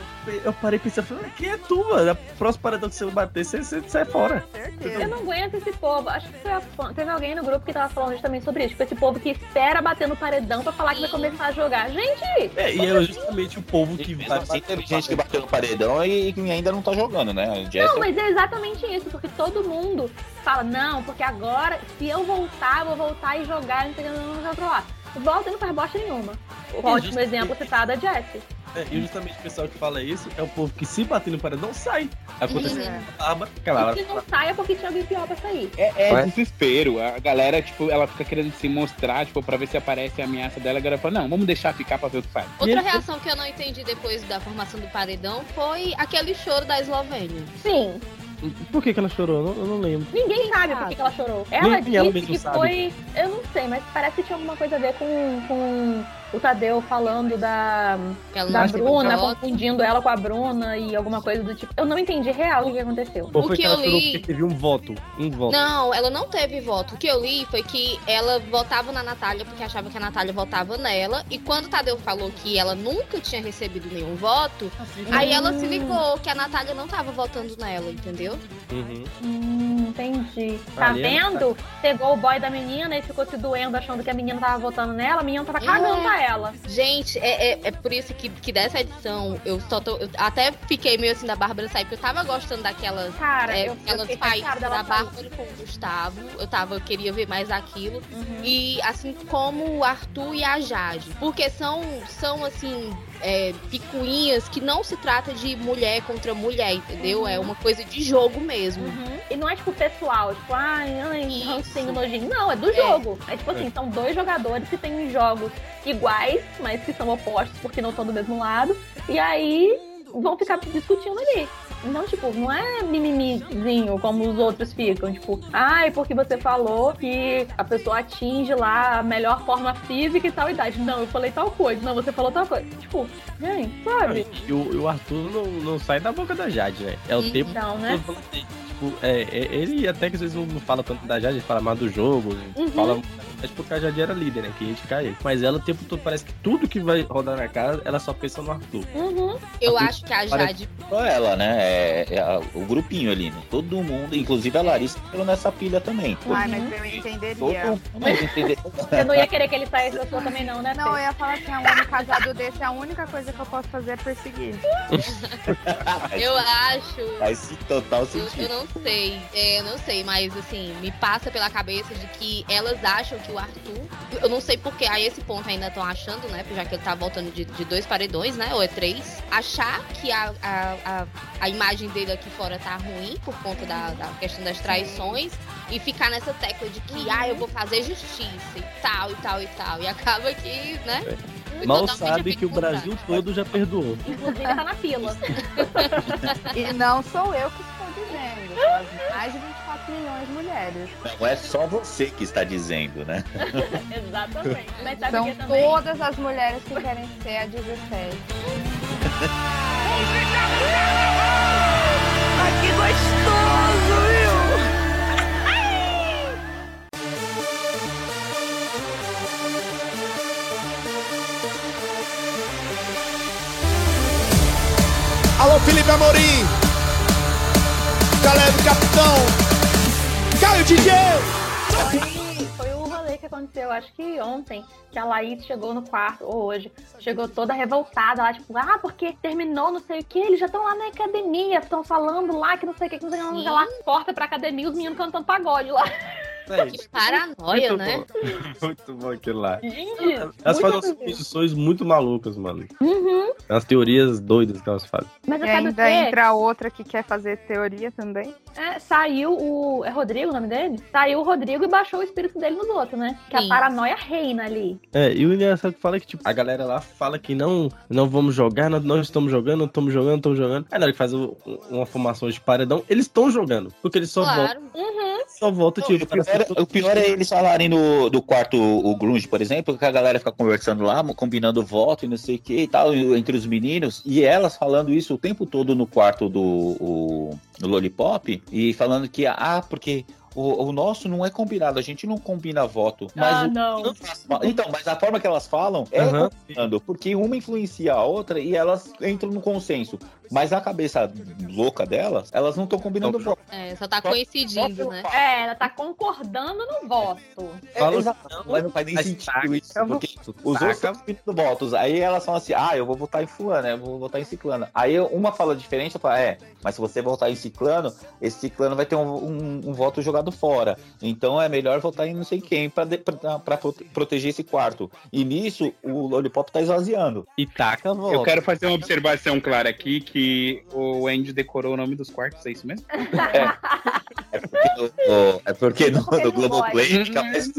eu parei pensando, falei, quem é tu, mano? A próxima paredão que você bater, você, você sai fora. Eu não aguento esse povo. Acho que a fã- teve alguém no grupo que tava falando justamente sobre isso. Tipo, esse povo que espera bater no paredão pra falar que vai começar a jogar. Gente! É, e é justamente o povo que vai Assim, teve gente que bateu no paredão e, e ainda não tá jogando, né? Não, mas é exatamente isso, porque todo mundo fala, não, porque agora, se eu voltar, eu vou voltar e jogar, não sei o que, não, não, não, não, lá. Volta e não faz bosta nenhuma. O ótimo justamente- exemplo citado é Jessie. É, e justamente o pessoal que fala isso é o povo que se bater no paredão sai. Aconteceu É. barba, aquela hora. Se não sai é porque tinha alguém pior pra sair. É, é desespero. A galera, tipo, ela fica querendo se mostrar, tipo, pra ver se aparece a ameaça dela. A galera fala, não, vamos deixar ficar pra ver o que faz. Outra reação que eu não entendi depois da formação do paredão foi aquele choro da Eslovênia. Sim. Por que, que ela chorou? Eu não, eu não lembro. Ninguém sabe por que que ela chorou. Ela Nem ela disse mesma que sabe. foi. Eu não sei, mas parece que tinha alguma coisa a ver com, com o Tadeu falando da, ela da Bruna, confundindo ela com a Bruna e alguma coisa do tipo. Eu não entendi real o que aconteceu. Ou foi que que ela eu chorou li- porque teve um voto? Um voto. Não, ela não teve voto. O que eu li foi que ela votava na Natália porque achava que a Natália votava nela. E quando o Tadeu falou que ela nunca tinha recebido nenhum voto, aí ela se ligou que a Natália não tava votando nela, entendeu? Entendeu? Uhum. Hum, entendi. Tá Ali vendo? Pegou o boy da menina e ficou se doendo, achando que a menina tava votando nela, a menina tava cagando É. pra ela. Gente, é, é, é por isso que, que dessa edição eu só tô. eu até fiquei meio assim da Bárbara sair, porque eu tava gostando daquelas. Cara, é, eu- eu aquelas fiquei chateada dela da Bárbara com o Gustavo. Eu tava, eu queria ver mais aquilo. Uhum. E assim como o Arthur e a Jade. Porque são, são assim. É, picuinhas que não se trata de mulher contra mulher, entendeu? Uhum. É uma coisa de jogo mesmo. E não é tipo pessoal, tipo, ai, ai, rancinho nojinho. Não, é do É. jogo. É tipo assim, são dois jogadores que têm jogos iguais, mas que são opostos porque não estão do mesmo lado. E aí vão ficar discutindo ali. Não, tipo, não é mimimizinho como os outros ficam. Tipo, ai, porque você falou que a pessoa atinge lá a melhor forma física e tal idade. Não, eu falei tal coisa. Não, você falou tal coisa. Tipo, gente, sabe? E o, o Arthur não, não sai da boca da Jade, né? É o tempo Então, né? todo falando dele. Tipo, é, é- ele até que às vezes não fala tanto da Jade, ele fala mais do jogo, Uhum. fala mas porque a Jade era líder, né? Que a gente cai. Mas ela o tempo todo parece que tudo que vai rodar na casa, ela só pensa no Arthur. Uhum. Eu Arthur acho que a Jade. Só ela, né? É, é a- o grupinho ali, né? Todo mundo, inclusive a Larissa, entrou nessa pilha também. Ai, Uhum. mas eu entenderia. Todo mas entender. Você não ia querer que ele saísse da sua também, não, né? Não, eu ia falar assim, a um homem casado desse, a única coisa que eu posso fazer é perseguir. Eu acho. Faz total Eu, sentido. eu não sei, é, eu não sei, mas assim, me passa pela cabeça de que elas acham que o Arthur. Eu não sei porque a esse ponto ainda estão achando, né? Já que ele tá voltando de, de dois paredões, né? Ou é três. Achar que a, a, a, a imagem dele aqui fora tá ruim por conta da, da questão das traições. E ficar nessa tecla de que, ah, eu vou fazer justiça e tal, e tal, e tal. E acaba que, né? Mal totalmente sabe que o Brasil todo já perdoou. Inclusive tá na fila. E não sou eu que dizendo, mais de 24 milhões de mulheres. Não é só você que está dizendo, né? Exatamente. Mas sabe São que também? todas as mulheres que querem ser a 17. Ai, que gostoso, viu? Alô, Felipe Amorim. Galera do Capitão. Caio DJ. Foi, foi o rolê que aconteceu, acho que ontem, que a Laís chegou no quarto, ou hoje, chegou toda revoltada lá, tipo, ah, porque terminou não sei o que, eles já estão lá na academia, estão falando lá que não sei o que, que não sei o que, não sei o que lá, porta pra academia, os meninos cantando pagode lá. Que paranoia, Muito né? bom. Muito bom aquilo lá. Gente, Elas fazem umas muito suposições muito malucas, mano. Uhum. Umas teorias doidas que elas fazem. Mas E ainda entra outra que quer fazer teoria também. É, saiu o. É Rodrigo o nome dele? Saiu o Rodrigo e baixou o espírito dele nos outros, né? Que Sim. a paranoia reina ali. É, e o engraçado que fala é que, tipo, a galera lá fala que não, não vamos jogar, não, nós estamos jogando, não estamos jogando, não estamos jogando. Aí na hora que faz o- uma formação de paredão, eles estão jogando. Porque eles só Claro. voltam, Uhum. só voltam, tipo, o, pior, o pior é eles falarem no, do quarto, o Grunge, por exemplo, que a galera fica conversando lá, combinando voto e não sei o que e tal, entre os meninos, e elas falando isso o tempo todo no quarto do o, do Lollipop, e falando que, ah, porque o, o nosso não é combinado, a gente não combina voto. Mas ah, o- não. Então, mas a forma que elas falam é Aham. combinando, porque uma influencia a outra e elas entram no consenso. Mas na cabeça louca delas, elas não estão combinando voto. É, só tá coincidindo, né? É, ela tá concordando no voto. Fala Exato, assim, mas não faz nem mas sentido isso, eu vou- porque os outros estão combinando votos. Aí elas falam assim, ah, eu vou votar em fulano, eu vou votar em ciclano. Aí uma fala diferente, eu falo, é, mas se você votar em ciclano, esse ciclano vai ter um, um- um voto jogado fora. Então é melhor votar em não sei quem prote- proteger esse quarto. E nisso, o Lollipop tá esvaziando. E taca a volta. Eu quero fazer uma observação clara aqui, que o Andy decorou o nome dos quartos, é isso mesmo? É porque no, no- é porque no, no Globoplay fica mais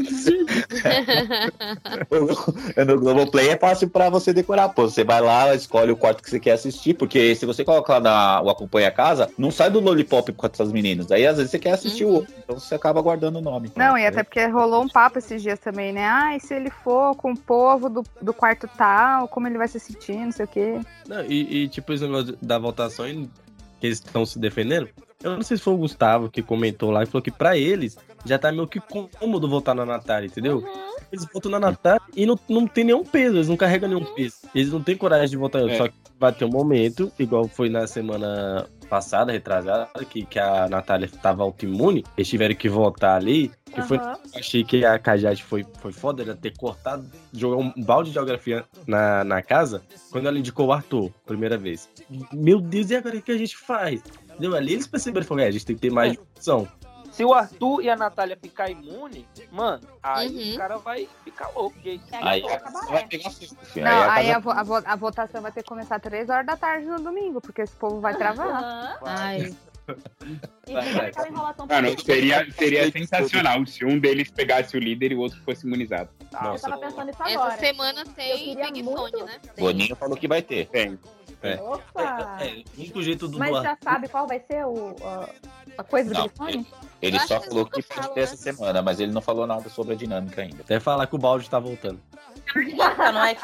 no, no Globoplay é fácil pra você decorar. Pô, você vai lá, escolhe o quarto que você quer assistir, porque se você colocar na, o Acompanha a Casa, não sai do Lollipop com essas meninas. Aí às vezes você quer assistir o outro, então você acaba guardando o nome. Não, e até porque rolou um papo esses dias também, né? Ah, e se ele for com o povo do, do quarto tal, como ele vai se sentir, não sei o quê. Não, e, e, tipo, esse negócio da votação que eles estão se defendendo. Eu não sei se foi o Gustavo que comentou lá e falou que pra eles já tá meio que cômodo votar na Natália, entendeu? Eles votam na Natália e não, não tem nenhum peso, eles não carregam nenhum peso. Eles não têm coragem de votar em outro. É. Só que vai ter um momento, igual foi na semana passada, retrasada, que, que a Natália tava autoimune, eles tiveram que votar ali. Que foi, Aham. eu achei que a Cajade foi, foi foda, ela ter cortado, jogar um balde de geografia na, na casa, quando ela indicou o Arthur, primeira vez. Meu Deus, e agora o que a gente faz? Entendeu? Ali eles perceberam, falaram, é, a gente tem que ter mais de opção. Se o Arthur e a Natália ficar imune, mano, aí Uhum. o cara vai ficar louco. Aí você vai pegar. Não, aí a a, vo- a vo- a votação vai ter que começar 3 horas da tarde no domingo, porque esse povo vai travar. Aham. Ai, E Mano, seria, seria sensacional se um deles pegasse o líder e o outro fosse imunizado. Eu Nossa, tava pensando nisso essa agora. semana Eu tem Big muito- Fone, né? Tem. Boninho falou que vai ter. Tem. É. Opa! É, o único jeito do Mas do já sabe qual vai ser o, a, a coisa do Big Fone? Ele só que falou que pode ter essa semana, mas ele não falou nada sobre a dinâmica ainda. Até falar que o balde tá voltando. Tá, não é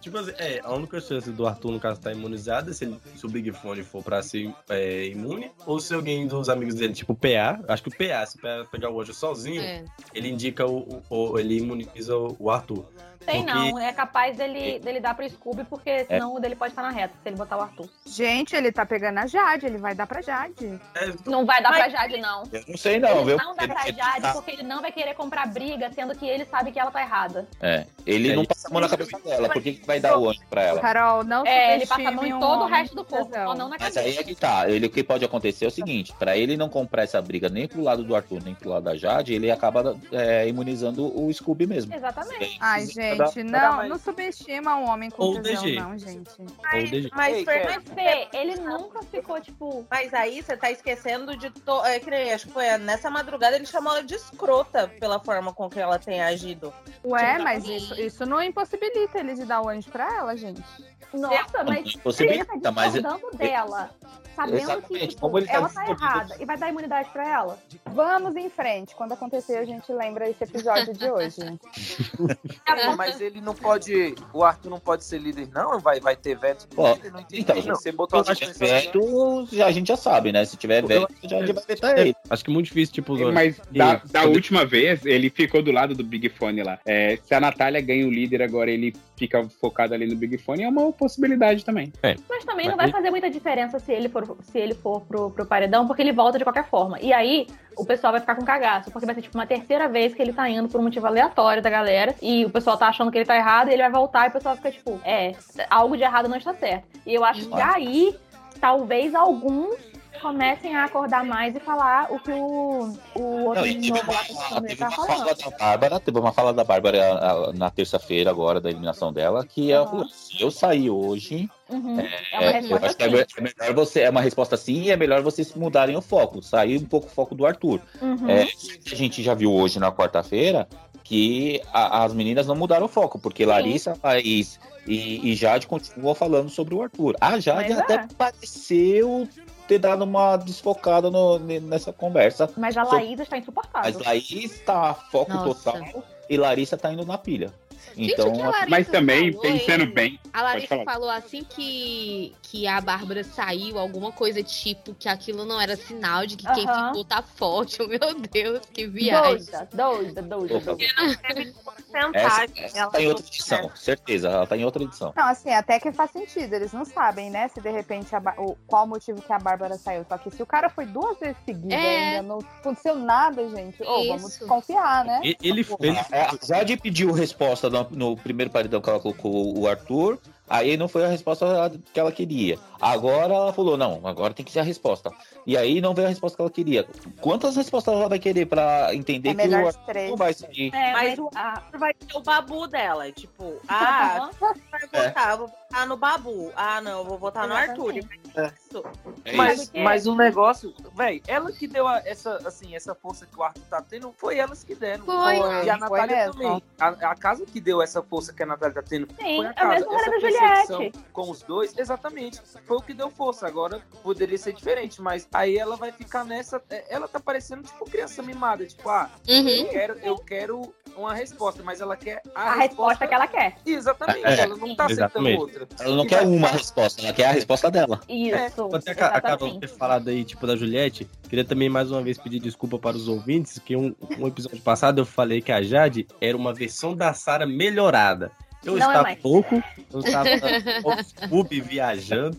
Tipo assim, é, a única chance do Arthur, no caso, tá imunizado é se, ele, se o Big Fone for pra ser é, imune, ou se alguém dos amigos dele, tipo o PA, acho que o PA, se o PA pegar o anjo sozinho, É. ele indica o, o- o- ele imuniza o, o Arthur. Tem Porque- não, é capaz dele, dele dar pro Scooby, porque senão o dele pode estar na reta, se ele botar o Arthur. Gente, ele tá pegando a Jade, ele vai dar pra Jade. É, Não vai dar pra Mas- Jade, não. Eu não sei não, ele viu? não dá Ele- pra ele Jade tá- porque ele não vai querer comprar briga, sendo que ele sabe que ela tá errada. É, ele É não passa a mão na cabeça dela, por que, que vai dar o anjo pra ela? Carol, não É, ele passa a mão em todo o resto do corpo, só não na Mas cabeça. aí é que tá. Ele, o que pode acontecer é o seguinte: pra ele não comprar essa briga nem pro lado do Arthur, nem pro lado da Jade, ele acaba é, imunizando o Scooby mesmo. Exatamente. Ai, Cada- gente, não, mais- não subestima um homem com Ou o tesão, DG. não, gente. ou o DG. Mas, Mas, Fê, ele nunca ficou, tipo... mas aí você tá esquecendo de. To... É, que nem, acho que foi nessa madrugada ele chamou ela de escrota pela forma com que ela tem agido. Ué, Tipo, mas sim. isso, isso não impossibilita ele de dar o anjo pra ela, gente. Nossa, mas ele tá mas discordando dela. Sabendo que Exatamente, tipo, como ele tá ela tá errada e vai dar imunidade pra ela. Vamos em frente. Quando acontecer, a gente lembra esse episódio de hoje. É, mas ele não pode. O Arthur não pode ser líder, não? Vai, vai ter veto do Ó, líder? Não entendi. então, não. Você botou as pessoas. veto, já- a gente já sabe, né? Se tiver veto, já a gente vai vetar ele. Acho que é muito difícil, tipo, os Mas da, da última vez, ele ficou do lado do Big Fone lá. É, se a Natália ganha o líder, agora ele fica focado ali no Big Fone, é uma possibilidade também. Mas também não Mas vai ele- fazer muita diferença se ele for, se ele for pro, pro paredão, porque ele volta de qualquer forma. E aí, o pessoal vai ficar com cagaço, porque vai ser tipo uma terceira vez que ele tá indo por um motivo aleatório da galera, e o pessoal tá achando que ele tá errado, e ele vai voltar e o pessoal fica tipo, é, algo de errado não está certo. E eu acho que aí, talvez alguns comecem a acordar mais e falar o que o, o outro Não, teve novo lá uma, tá teve tá uma falando. fala da Bárbara, teve uma fala da Bárbara na terça-feira agora da eliminação dela, que ela Aham. falou, se eu sair hoje, Uhum. É, é, uma eu acho que é, sim. é melhor você, é uma resposta sim, e é melhor vocês mudarem o foco, sair um pouco o foco do Arthur. Uhum. É, a gente já viu hoje na quarta-feira que a- as meninas não mudaram o foco, porque Larissa, Laís e, e Jade continuam falando sobre o Arthur. A Jade Mas até é. pareceu ter dado uma desfocada no- nessa conversa. Mas a Laís está insuportável. Mas Laís tá foco Nossa. total e Larissa tá indo na pilha. Gente, Então, o que a Larissa Mas também, falou, pensando hein? bem. A Larissa falou assim que, que a Bárbara saiu, alguma coisa tipo, que aquilo não era sinal de que quem Aham. ficou tá forte. Meu Deus, que viagem. Doida, doida, doida, doida. essa, essa tá em outra edição, certeza, ela tá em outra edição. Não, assim, até que faz sentido. Eles não sabem, né? Se de repente a o, qual o motivo que a Bárbara saiu. Só que se o cara foi duas vezes seguida É. ainda, não aconteceu nada, gente. Ô, vamos Isso. desconfiar, né? E- Ele, ele, É, a Jade pediu resposta no, no primeiro paredão que ela colocou o Arthur, aí não foi a resposta que ela queria. Agora ela falou, não, agora tem que ser a resposta. E aí não veio a resposta que ela queria. Quantas respostas ela vai querer pra entender É que o Arthur três. vai seguir? É, Mas o Arthur vai ter o babu dela. Tipo, ah, vai votar, eu vou votar no babu. Ah, não, eu vou votar no Arthur. E vai isso. É Mas, isso. o negócio, velho, ela que deu a- essa, assim, essa força que o Arthur tá tendo, foi elas que deram. Foi. E a Foi Natália mesmo. também. A, a casa que deu essa força que a Natália tá tendo Sim, foi a é casa. mesmo rolê essa da Juliette. com os dois, exatamente. Foi o que deu força. Agora poderia ser diferente, mas aí ela vai ficar nessa. é, Ela tá parecendo tipo criança mimada, tipo, ah, Uhum. eu, quero, eu quero uma resposta, mas ela quer a, a resposta que ela quer. Exatamente, É, ela não tá aceitando outra. Ela não E quer vai- uma resposta, ela quer a resposta dela. Isso, Até a, Ca- a Carol exatamente. ter falado aí, tipo, da Juliette, queria também mais uma vez pedir desculpa para os ouvintes, que um, um episódio passado eu falei que a Jade era uma versão da Sarah melhorada. Eu Não é estava mais. pouco, eu estava pub viajando.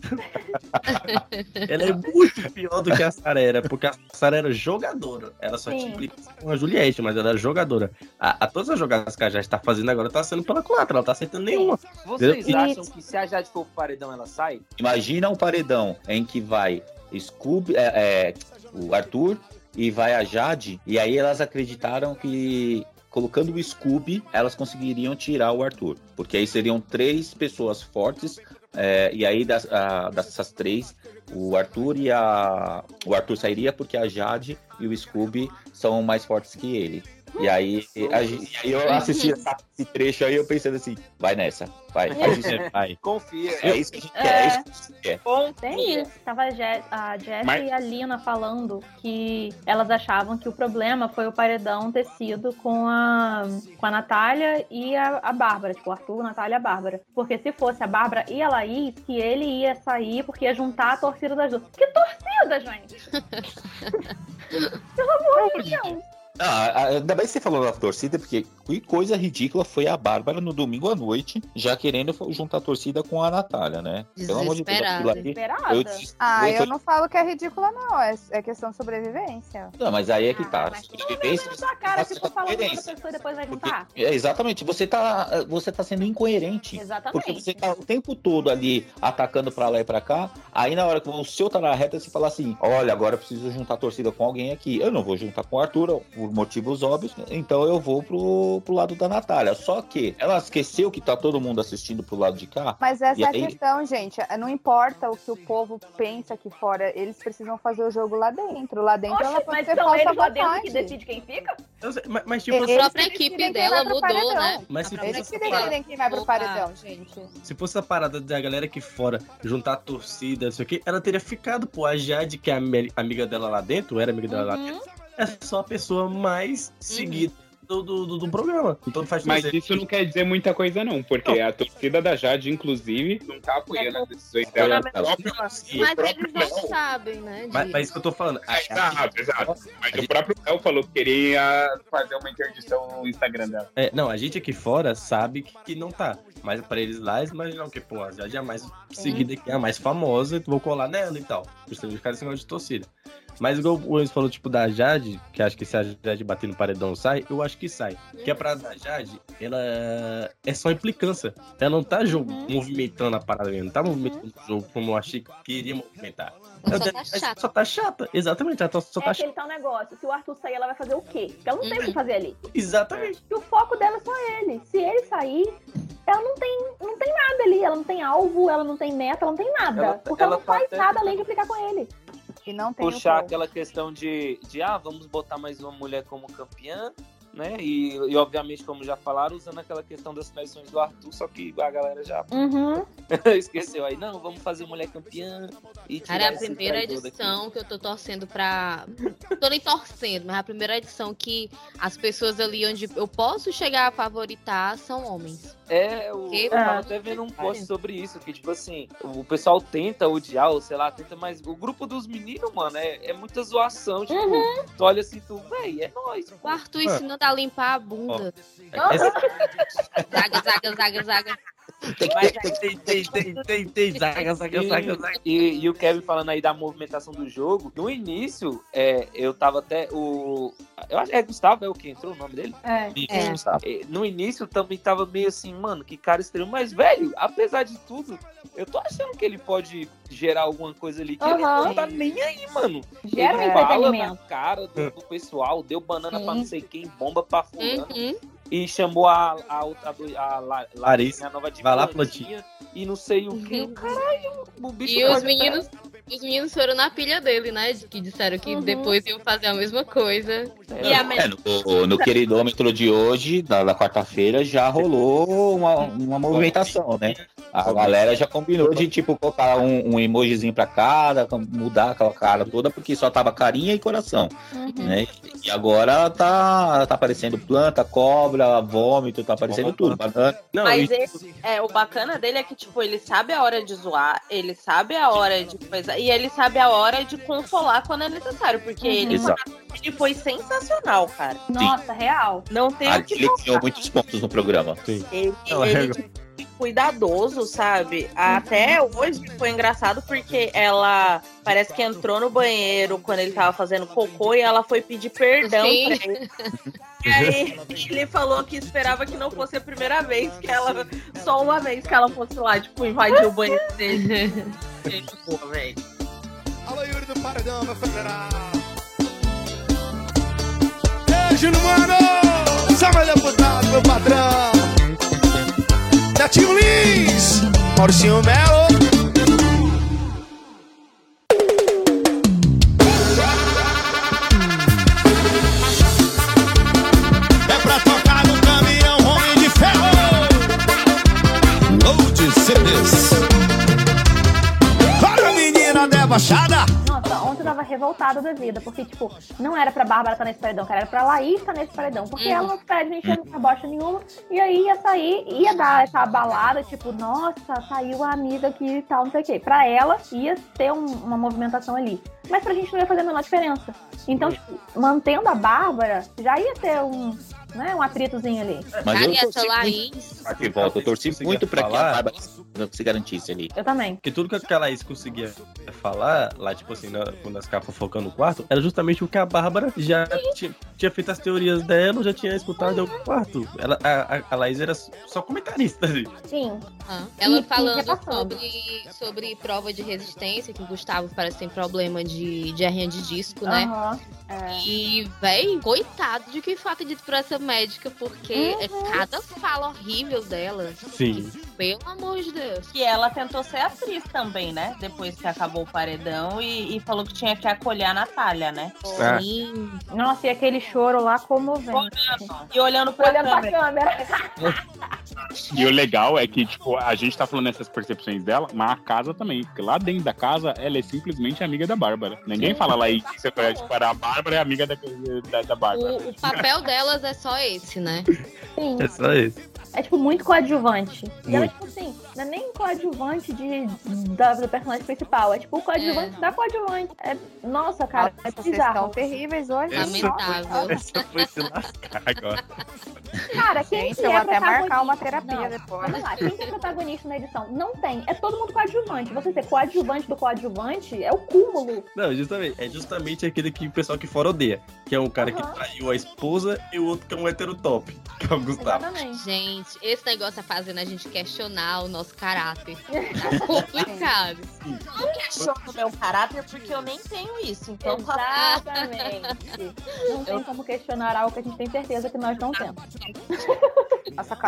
Ela é muito pior do que a Sarah era, porque a Sarah era jogadora. Ela só Sim. tinha a Juliette, mas ela era jogadora. A, a todas as jogadas que a Jade está fazendo agora tá sendo pela culatra, ela tá acertando nenhuma. Vocês acham que se a Jade for pro paredão, ela sai? Imagina um paredão em que vai Scooby, é, é, o Arthur e vai a Jade, e aí elas acreditaram que colocando o Scooby, elas conseguiriam tirar o Arthur. Porque aí seriam três pessoas fortes, é, e aí das, a- dessas três, o Arthur e a. O Arthur sairia porque a Jade e o Scooby são mais fortes que ele. E aí, a gente- e aí eu assisti esse trecho aí, eu pensando assim, vai nessa, vai. A gente- vai. Confia. É isso que a gente quer, é isso que a gente quer. Tem isso. Tava a, Je a Jessie Mas- e a Lina falando que elas achavam que o problema foi o paredão ter sido com a, com a Natália e a, a Bárbara. Tipo, o Arthur, Natália e a Bárbara. Porque se fosse a Bárbara e a Laís, que ele ia sair porque ia juntar a torcida das duas. Que torcida, gente? Pelo amor de Deus. Ah, ainda bem que você falou da torcida, porque que coisa ridícula foi a Bárbara no domingo à noite, já querendo juntar a torcida com a Natália, né? Pelo amor de Deus, aquilo ali. Desesperada. Eu disse- Ah, eu eu não falo que é ridícula, não. É, é questão de sobrevivência. Não, mas aí é que Ah, tá. Sobrevivência, Na sua cara, for falando com outra pessoa e depois vai juntar. É, exatamente, você tá, você tá sendo incoerente. Exatamente. Porque você tá o tempo todo ali atacando pra lá e pra cá, aí na hora que o seu tá na reta, você fala assim: olha, agora eu preciso juntar a torcida com alguém aqui. Eu não vou juntar com o Arthur, por motivos óbvios, então eu vou pro, pro lado da Natália. Só que ela esqueceu que tá todo mundo assistindo pro lado de cá. Mas essa é a aí- questão, gente. Não importa o que o povo pensa aqui fora, eles precisam fazer o jogo lá dentro. Lá dentro ela Oxe, pode mas ser são falsa eles lá dentro que decide quem fica? Sei, mas, mas, tipo, Eles assim, A própria equipe dela mudou, paredão. né? Mas se A fosse que decidem quem vai pro paredão, gente. se fosse a parada da galera aqui fora juntar a torcida, não sei o que, ela teria ficado, pô. A Jade, que é a ami- amiga dela lá dentro, era amiga dela lá Uhum. dentro, é só a pessoa mais seguida do, do, do- do programa. Então faz Mas fazer. isso não quer dizer muita coisa, não, porque a torcida da Jade, inclusive, não tá apoiando as decisões dela. Próprio- Mas eles não Léo- sabem, né? de- Mas, mas isso que eu tô falando. A, Exato, exato. Mas o próprio Léo falou que queria fazer uma interdição no Instagram dela. É, não, a gente aqui fora sabe que, que não tá. Mas pra eles lá, eles imaginam que, pô, a Jade é a mais seguida aqui, é a mais famosa, vou colar nela e tal. Justamente caras esse negócio de torcida. Mas igual o Enzo falou, tipo, da Jade, que acho que se a Jade bater no paredão sai, eu acho que sai. Que a parada da Jade, ela é só implicância. Ela não tá jogo, movimentando a parada, não tá movimentando o jogo como eu achei que queria movimentar. Ela só Ela tá só chata. tá chata. Exatamente, ela tá- só É tá aquele tal negócio. Se o Arthur sair, ela vai fazer o quê? Porque ela não tem o que fazer ali. Exatamente. E o foco dela é só ele. Se ele sair, ela não tem, não tem nada ali. Ela não tem alvo, ela não tem meta, ela não tem nada. Ela- porque ela, ela não tá faz até- nada além de implicar com ele. E não tem puxar aquela questão de, de ah, vamos botar mais uma mulher como campeã, né? E, e obviamente, como já falaram, usando aquela questão das traições do Arthur, só que a galera já Uhum. esqueceu aí, não, vamos fazer mulher campeã e Cara, é a primeira edição que eu tô torcendo pra. Tô nem torcendo, mas é a primeira edição que as pessoas ali onde eu posso chegar a favoritar são homens. É, o, Que eu tava Ah. até vendo um post sobre isso, que tipo assim, o pessoal tenta odiar, ou sei lá, tenta mais. O grupo dos meninos, mano, é, é muita zoação. Tipo, Uhum. tu olha assim, tu, véi, é nóis. O Arthur ensinando a limpar a bunda. Essa- Zaga, zaga, zaga, zaga. Mas, tem, tem, tem, tem, tem, zaga, zaga, zaga, zaga. E, e o Kevin falando aí da movimentação do jogo, no início, é, eu tava até. O. Eu acho é Gustavo, é o que entrou o nome dele? É. É. É, No início também tava meio assim, mano, que cara estranho. Mas, velho, apesar de tudo, eu tô achando que ele pode gerar alguma coisa ali. Que ele Aham. não tá nem aí, mano. Gera um ele fala na entretenimento. cara do, do pessoal, deu banana pra não sei quem, bomba pra fulano. Uhum. E chamou a, a outra do- a, La- Larissa. a nova de Vai lá, plantinha, E não sei o que. Caralho, o bicho E os meninos, os meninos foram na pilha dele, né? de- Que disseram que Uhum. depois iam fazer a mesma coisa. E a É, no, no queridômetro de hoje, da, da quarta-feira, já rolou uma, uma movimentação, né? A galera já combinou de, tipo, colocar um, um emojizinho pra cada, mudar aquela cara toda, porque só tava carinha e coração, Uhum. né? E agora tá, tá aparecendo planta, cobra, vômito, tá aparecendo tudo. Não, Mas e- esse, é, o bacana dele é que, tipo, ele sabe a hora de zoar, ele sabe a hora de coisa, e ele sabe a hora de consolar quando é necessário, porque Uhum. ele, ele foi sensacional, cara. Nossa, real. Não tem o Ali que ele ganhou muitos pontos no programa. Sim. Ele, Ela ele, tipo, cuidadoso, sabe? Até hoje foi engraçado porque ela parece que entrou no banheiro quando ele tava fazendo cocô e ela foi pedir perdão Sim. pra ele. E aí ele falou que esperava que não fosse a primeira vez que ela. Só uma vez que ela fosse lá, tipo, invadir o banheiro dele. Gente, boa, velho. Alô, Yuri do Paredão, meu federal. Beijo no mano! Meu deputado, meu patrão. Netinho Lins, Mauricinho Melo. Debochada. Nossa, ontem eu tava revoltada da vida, porque, tipo, não era pra Bárbara estar nesse paredão, cara, era pra Laís estar nesse paredão, porque Uhum. ela não pede nem chama bosta nenhuma, e aí ia sair, ia dar essa balada, tipo, nossa, saiu a amiga aqui e tal, não sei o quê. Pra ela, ia ter um- uma movimentação ali. Mas pra gente não ia fazer a menor diferença. Então, tipo, mantendo a Bárbara, já ia ter um, né, um atritozinho ali. Mas eu torci Laís. muito, de volta. Eu torci muito pra que a. Bárbara se garantisse ali. Eu também. Porque tudo que aquela Laís conseguia falar, lá, tipo assim, na- quando as caras fofocando no quarto, era justamente o que a Bárbara já tinha, tinha feito as teorias dela, já tinha escutado em algum quarto. Ela, a, a, a Laís era só comentarista. Assim. Sim. Ah, ela E- falando sobre, sobre prova de resistência, que o Gustavo parece que tem problema de, de hernia de disco, né? Aham. É. E, véi, coitado de quem foi acredito pra essa médica, porque é Uhum. cada fala horrível dela. Sim. Pelo amor de Deus. Que ela tentou ser atriz também, né? Depois que acabou o paredão e, e falou que tinha que acolher a Natália, né? Ah. Sim. Nossa, e aquele choro lá comovente. E olhando pra Olhando pra câmera. câmera. E o legal é que, tipo, a gente tá falando essas percepções dela, mas a casa também. Porque lá dentro da casa, ela é simplesmente amiga da Bárbara. Ninguém fala lá aí que você conhece, tipo, a Bárbara é amiga da, da, da Bárbara. O, o papel delas é só esse, né? Sim. É só isso. É tipo muito coadjuvante. E ela é Muito. tipo assim, não é nem coadjuvante de, da, do personagem principal, é tipo o coadjuvante da coadjuvante. É, nossa, cara, Nossa, é vocês bizarro. estão terríveis hoje. Lamentável. Essa foi se lascar agora. Cara, quem Gente, que eu é até marcar uma terapia Não, depois. Vamos lá, quem que é protagonista na edição? Não tem, é todo mundo coadjuvante. Você ser coadjuvante do coadjuvante é o cúmulo. Não, justamente, é justamente aquele que o pessoal que fora odeia. Que é um cara que Aham. traiu a esposa e o outro que é um hétero top, que é o Gustavo. Exatamente. Gente, esse negócio tá fazendo a gente questionar o nosso caráter. Tá complicado. Não questiono o meu caráter porque eu nem tenho isso. Então tá Exatamente. Não tem como questionar algo que a gente tem certeza que nós não temos.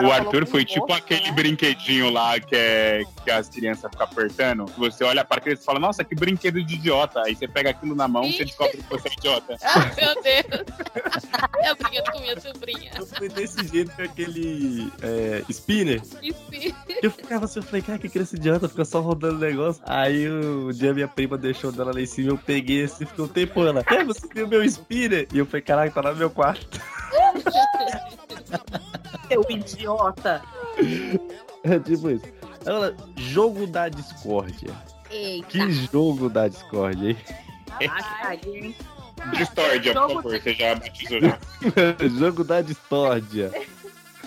O Arthur foi tipo aquele né? brinquedinho lá que, é, que as crianças ficam apertando. Você olha para a criança e fala, nossa, que brinquedo de idiota. Aí você pega aquilo na mão e você descobre que você é idiota. Meu Deus. Eu brinquei com minha sobrinha. Eu fui desse jeito com aquele é, spinner. Enfim. Eu ficava assim, eu falei, cara, que criança idiota, fica só rodando o negócio. Aí o dia minha prima deixou dela lá em cima, eu peguei assim, ficou um tempo ela. É, você viu meu spinner? E eu falei, caraca, tá lá no meu quarto. seu idiota. É tipo isso. Ela, jogo da discórdia. Eita. Que jogo da discórdia, hein? Ai, Distordia, por favor, você já batizou. jogo da discórdia.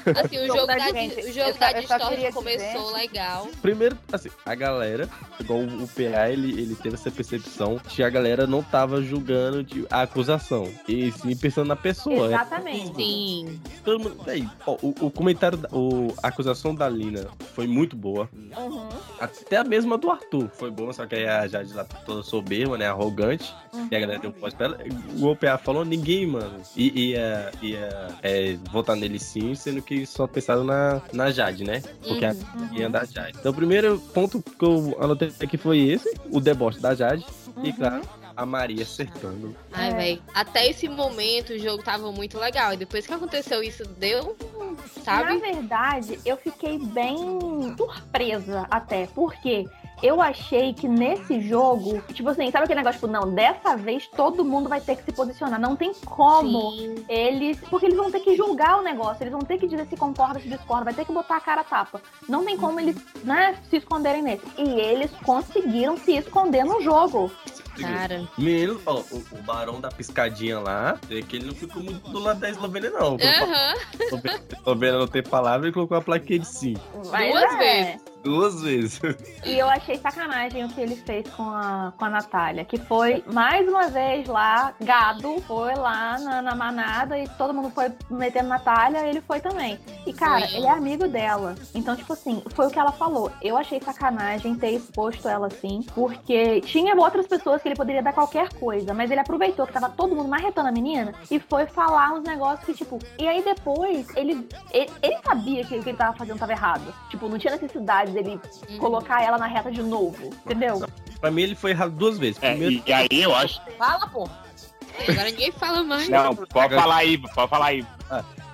Assim, o jogo da, gente, o jogo da começou dizer- legal. Primeiro, assim, a galera, igual o PA, ele, ele teve essa percepção que a galera não tava julgando de, a acusação, e sim pensando na pessoa. né? Exatamente. Sim. Todo mundo, aí, ó, o, o comentário, da- o, a acusação da Lina foi muito boa. Uhum. Até a mesma do Arthur foi boa, só que aí a Jade lá toda soberba, né? Arrogante. E a galera deu um pós pra ela. O OPA falou, ninguém, mano, ia, ia, ia é, votar nele sim, sendo que só pensaram na, na Jade, né? Porque a, ia da Jade. Então o primeiro ponto que eu anotei aqui foi esse, o deboche da Jade. E claro, a Maria acertando. Ai, É. velho. Até esse momento o jogo tava muito legal. E depois que aconteceu isso, deu. Na Sabe? verdade, eu fiquei bem surpresa até, porque eu achei que nesse jogo, tipo assim, sabe aquele negócio, tipo, não, dessa vez todo mundo vai ter que se posicionar. Não tem como Sim. eles. Porque eles vão ter que julgar o negócio, eles vão ter que dizer se concorda, se discorda, vai ter que botar a cara a tapa. Não tem como eles, né, se esconderem nesse. E eles conseguiram se esconder no jogo. Cara. Menino, ó, o, o barão da piscadinha lá, é que ele não ficou muito do lado da Eslovênia, não. Aham. Eslovênia- Eslovênia não tem palavra e colocou a plaquinha de sim. Duas é. vezes. Duas vezes. E eu achei sacanagem o que ele fez com a, com a Natália, que foi mais uma vez lá, gado, foi lá na, na manada e todo mundo foi metendo Natália, ele foi também. E cara, Foi. ele é amigo dela. Então, tipo assim, foi o que ela falou. Eu achei sacanagem ter exposto ela assim, porque tinha outras pessoas que ele poderia dar qualquer coisa, mas ele aproveitou que tava todo mundo marretando a menina e foi falar uns negócios que, tipo. E aí depois, ele, ele, ele sabia que o que ele tava fazendo tava errado. Tipo, não tinha necessidade dele colocar ela na reta de novo, entendeu? Pra mim, ele foi errado duas vezes. É, Primeiro, e aí eu acho. Fala, pô. Agora ninguém fala mais. Não, pode falar aí, pode falar aí.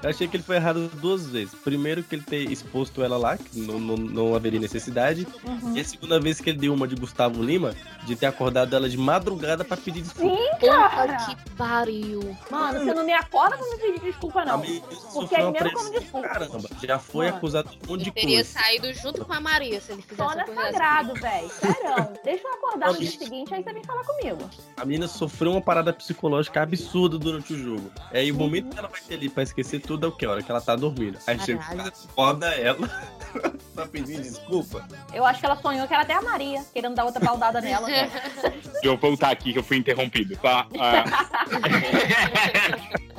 Eu achei que ele foi errado duas vezes. Primeiro, que ele ter exposto ela lá, que não, não, não haveria necessidade. Uhum. E a segunda vez que ele deu uma de Gustavo Lima, de ter acordado ela de madrugada pra pedir desculpa. Sim, cara. que pariu. Mano, você não me acorda pra me pedir desculpa, não. Amigo, Porque sofreu aí uma mesmo como desculpa. Caramba, já foi Mano. acusado de um monte de Ele teria coisa. saído junto com a Maria se ele fizesse Sona coisa sagrado, velho. Sério. Deixa eu acordar no dia seguinte, aí você vem falar comigo. A menina sofreu uma parada psicológica absurda durante o jogo. Aí o momento que ela vai ter ali pra esquecer tudo é o que? A hora que ela tá dormindo. Aí chega cara, foda ela pra pedir desculpa. Eu acho que ela sonhou que era até a Maria, querendo dar outra baldada nela. né? Deixa eu voltar aqui que eu fui interrompido. Tá? Ah,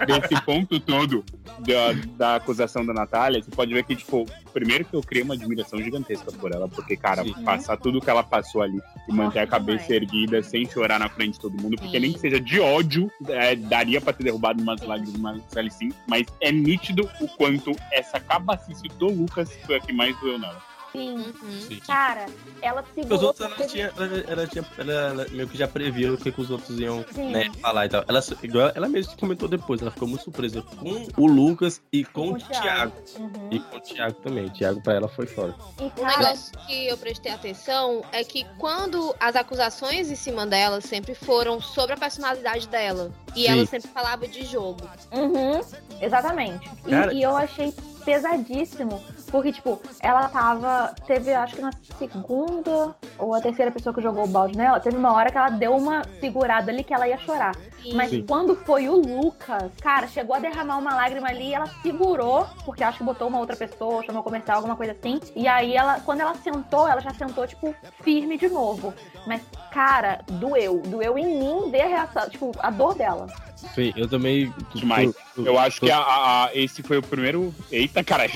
desse ponto todo da, da acusação da Natália, você pode ver que, tipo, primeiro que eu criei uma admiração gigantesca por ela, porque, cara, Sim. passar tudo que ela passou ali e manter a cabeça erguida sem chorar na frente de todo mundo, porque Sim. nem que seja de ódio, é, daria pra ter derrubado umas lágrimas ali sim, mas é nítido o quanto essa cabacice do Lucas foi a que mais doeu nela. Sim. Uhum. Sim. Cara, ela Os segurou. outros, ela, tinha, ela, ela tinha, ela, ela meio que já previu o que, que os outros iam né, falar e tal. Ela, igual ela mesmo comentou depois, ela ficou muito surpresa com o Lucas e com, o Thiago. Uhum. E com o Thiago também. O Thiago pra ela foi fora. Cara, negócio que eu prestei atenção é que quando as acusações em cima dela sempre foram sobre a personalidade dela. E Sim. ela sempre falava de jogo. Uhum, exatamente. E- Cara- E, eu achei pesadíssimo. Porque, tipo, ela tava. Teve, acho que na segunda ou a terceira pessoa que jogou o balde nela, teve uma hora que ela deu uma segurada ali que ela ia chorar. Mas Sim. quando foi o Lucas, cara, chegou a derramar uma lágrima ali e ela segurou, porque acho que botou uma outra pessoa, chamou comercial, alguma coisa assim. E aí ela, quando ela sentou, ela já sentou, tipo, firme de novo. Mas, cara, doeu. Doeu em mim ver a reação, tipo, a dor dela. Sim, eu também. Demais. Eu acho tô- que a- a- esse foi o primeiro. Eita, caralho.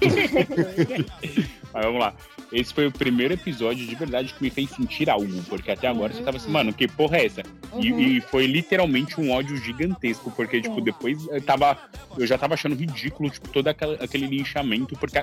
Mas vamos lá. Esse foi o primeiro episódio de verdade que me fez sentir algo. Porque até agora você tava assim, mano, que porra é essa? E- Uhum. E, foi literalmente um ódio gigantesco. Porque, tipo, depois eu tava. Eu já tava achando ridículo, tipo, todo aquela- aquele linchamento. Porque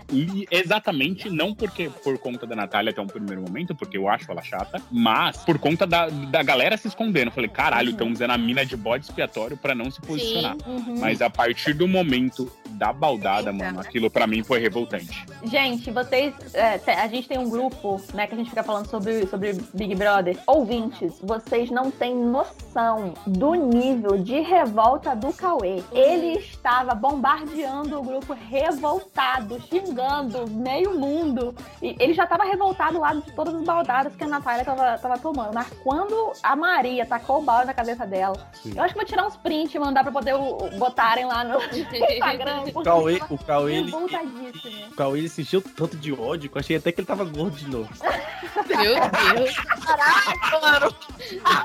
exatamente, não porque por conta da Natália até um primeiro momento, porque eu acho ela chata, mas por conta da, da galera se escondendo. Eu falei, caralho, Uhum. estão usando a mina de bode expiatório pra não se posicionar. Uhum. Mas a partir do momento da baldada, Eita. mano, aquilo pra mim foi revoltante. Gente, vocês. é, a gente tem um grupo, né, que a gente fica falando sobre, sobre Big Brother. Ouvintes, vocês não têm noção do nível de revolta do Cauê. Ele estava bombardeando o grupo revoltado, xingando meio mundo. E ele já estava revoltado lá de todas as baldadas que a Natália tava, tava tomando. Mas quando a Maria tacou o balde na cabeça dela, Sim. eu acho que vou tirar uns prints e mandar pra poder botarem lá no Instagram. O Cauê, tava o Cauê, ele, o Cauê, ele se encheu tanto de ódio que eu achei até que ele tava gordo de novo. Meu Deus. Caraca, mano.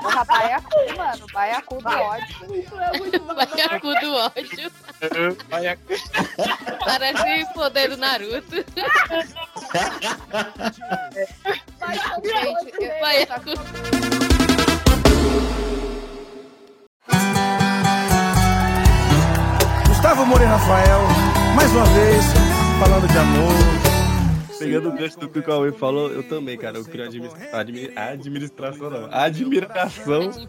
Porra, baiacu, mano. Baiacu do ódio. Isso é muito. Baiacu do ódio. Parece o poder do Naruto. Eu- baiacu. Gustavo Moreira Rafael, mais uma vez, falando de amor. Pegando o gancho do que o Cauê falou, eu também, cara. Eu queria admi admi administração, não. Admiração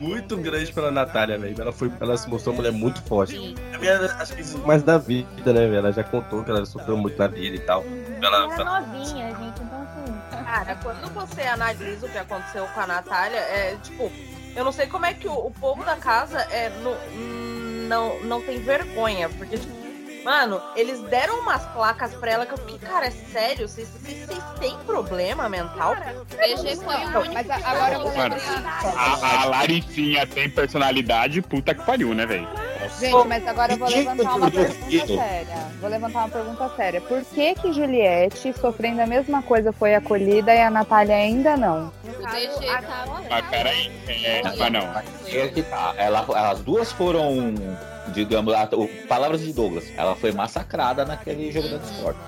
muito grande pela Natália, velho. Ela, foi, ela se mostrou uma mulher muito forte. Sim. A minha, acho que isso mais da vida, né, velho? Ela já contou que ela sofreu muito na vida e tal. Ela pela- é novinha, gente, então assim. Cara, quando você analisa o que aconteceu com a Natália, é tipo, eu não sei como é que o, o povo da casa é, não, não, não tem vergonha, porque, tipo, mano, eles deram umas placas pra ela que eu fiquei, cara, é sério? Vocês vocês- vocês têm problema mental? BG foi o único Mas a- agora eu vou lembrar. a, a Laricinha tem personalidade, puta que pariu, né, velho? Gente, mas agora eu vou levantar uma pergunta séria. Vou levantar uma pergunta séria. Por que que Juliette, sofrendo a mesma coisa, foi acolhida e a Natália ainda não? O DG tava. Mas peraí, é, mas não. É que tá. Ela, as duas foram, digamos, a- o- palavras de Douglas. Ela foi massacrada naquele jogo da Discord.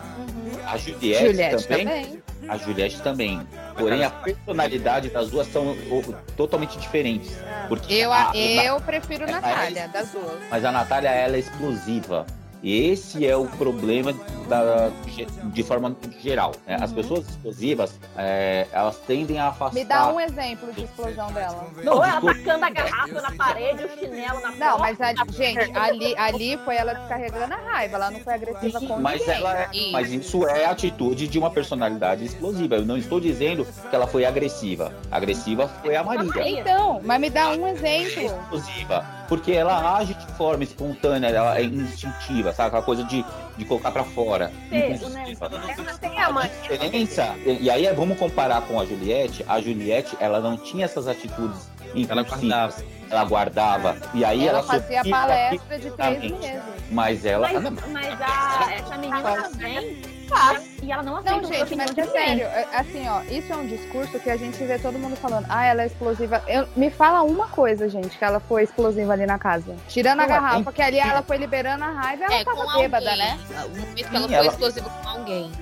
A Juliette, Juliette também, também. A Juliette também. Porém, a personalidade das duas são o- totalmente diferentes. Porque Eu, a- a- eu prefiro é Natália, das duas. Mas a Natália, ela é explosiva. E esse é o problema da, de forma geral. né? As pessoas explosivas, é, elas tendem a afastar... Me dá um exemplo de explosão dela. Não, Ou ela desculpa. tacando a garrafa na parede, o chinelo na Não, porta. mas a, gente, ali, ali foi ela descarregando a raiva. Ela não foi agressiva com Mas, ninguém. ela é- mas isso é atitude de uma personalidade explosiva. Eu não estou dizendo que ela foi agressiva. Agressiva foi a Maria. Então, mas me dá um exemplo. Explosiva. Porque ela age de forma espontânea, ela é instintiva, sabe? Aquela coisa de, de colocar pra fora. impulsiva. Ela tem a mãe. diferença, e aí é, vamos comparar com a Juliette, a Juliette, ela não tinha essas atitudes Ela guardava. ela guardava, e aí ela, Ela fazia sofria palestra de três meses. Mas ela... Mas, mas a, essa menina também faz. E ela não aceita Não, a gente, opinião mas de é sério, assim, ó, isso é um discurso que a gente vê todo mundo falando, ah, ela é explosiva. Eu, me fala uma coisa, gente, que ela foi explosiva ali na casa. Tirando a é garrafa, que ali ela foi liberando a raiva, ela É, tava bêbada, alguém. né? O momento que ela Sim, foi ela- explosiva com alguém.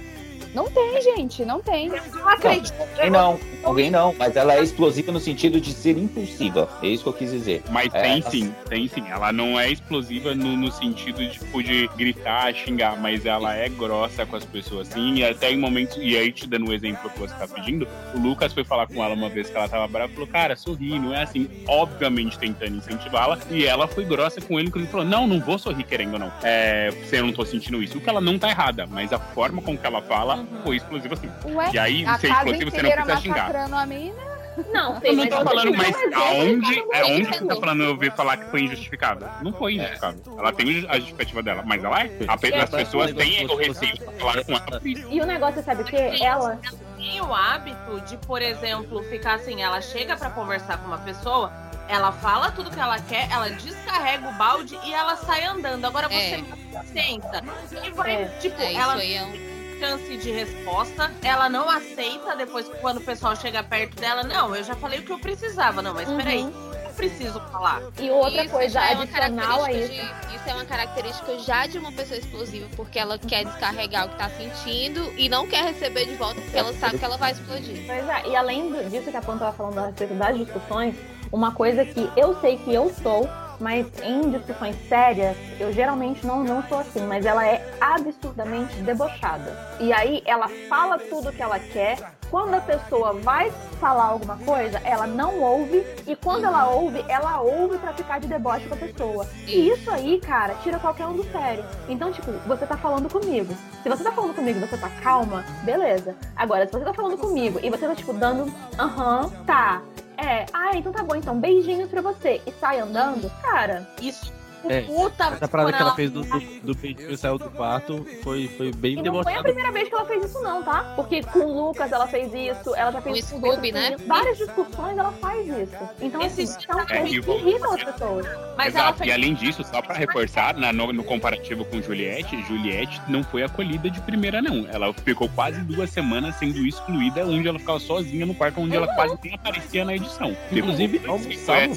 Não tem, gente, não tem. Não acredito. Não, alguém não, mas ela é explosiva no sentido de ser impulsiva. É isso que eu quis dizer. Mas É, tem ela- sim, tem sim. Ela não é explosiva no, no sentido tipo, de gritar, xingar, mas ela é grossa com as pessoas, sim. E até em momentos. E aí, te dando o exemplo que você tá pedindo, o Lucas foi falar com ela uma vez que ela tava brava e falou: Cara, sorri, não é assim. Obviamente tentando incentivá-la. E ela foi grossa com ele, inclusive falou: Não, não vou sorrir querendo ou não. É, se eu não tô sentindo isso. O que ela não tá errada, mas a forma com que ela fala foi explosiva sim. Ué, E aí, se é explosiva, você não precisa xingar. a mina. Não, Eu sei, não tô eu falando, mas aonde, é onde você tá falando eu ouvir falar que foi injustificado? Não foi injustificado. Ela tem a justificativa dela, mas ela é. As pessoas têm o receio de falar com ela. E o negócio, sabe o quê? Ela. tem o hábito de, por exemplo, ficar assim, ela chega pra conversar com uma pessoa, ela fala tudo que ela quer, ela descarrega o balde e ela sai andando. Agora você senta e vai, É. tipo, É, ela aí é um- tem chance de resposta, ela não aceita depois quando o pessoal chega perto dela, não, eu já falei o que eu precisava, não, mas Uhum. peraí, eu preciso falar. E outra Isso coisa é adicional a isso. de- isso é uma característica já de uma pessoa explosiva, porque ela quer descarregar o que tá sentindo e não quer receber de volta, porque ela sabe que ela vai explodir. Pois é, e além do- disso que a Pan tava falando a respeito das discussões, uma coisa que eu sei que eu sou, mas em discussões sérias, eu geralmente não, não sou assim, mas ela é absurdamente debochada. E aí ela fala tudo que ela quer. Quando a pessoa vai falar alguma coisa, ela não ouve, e quando ela ouve, ela ouve pra ficar de deboche com a pessoa. E isso aí, cara, tira qualquer um do sério. Então, tipo, você tá falando comigo. Se você tá falando comigo e você tá calma, beleza. Agora, se você tá falando comigo e você tá, tipo, dando, aham, tá. É, ah, então tá bom, então beijinhos pra você. E sai andando, cara. Isso. É, Puta, essa parada que ela ela- fez do, do, do peito que saiu do quarto foi, foi bem E não foi a primeira vez que ela fez isso, não, tá? Porque com o Lucas ela fez isso, ela já fez isso com Scooby, né? Várias discussões ela faz isso. Então, assim, Esse- são É, coisas e que irritam as pessoas. Mas ela Exato. fez E além disso, só pra reforçar, na- no, no comparativo com Juliette, Juliette não foi acolhida de primeira, não. Ela ficou quase duas semanas sendo excluída, onde ela ficava sozinha no quarto, onde ela quase nem aparecia na edição. Inclusive, Tipo, almoçavam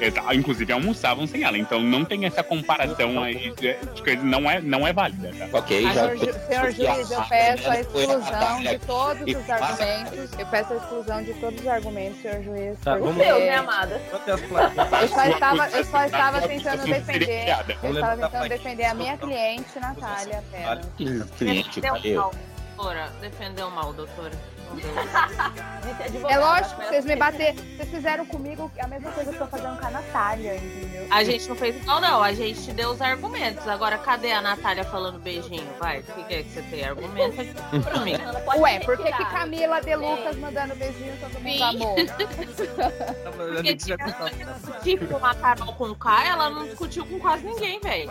é, Inclusive, almoçavam sem ela. Então não tem essa comparação aí de, de coisa, não é, não é válida, tá? Ok, já. senhor, ju- senhor juiz, eu peço a exclusão de todos os argumentos. Eu peço a exclusão de todos os argumentos, senhor juiz. Tá, porque vamos- Deus, né, amada? Eu só estava, eu só estava tentando defender. Eu estava tentando a defender a minha cliente, Natália, apenas. Cliente, defendeu valeu. mal, doutora. Defendeu mal, doutora. É lógico, vocês me bater, vocês fizeram comigo a mesma coisa que eu tô fazendo com a Natália, entendeu? A gente não fez igual, não. A gente te deu os argumentos. Agora, cadê a Natália falando beijinho? Vai, o que, é que você tem? Argumento aqui pra mim. Ué, por que, que Camila de Lucas mandando beijinho todo mundo amor? Porque tinha, tipo, uma Carol com K, ela não discutiu com quase ninguém, velho.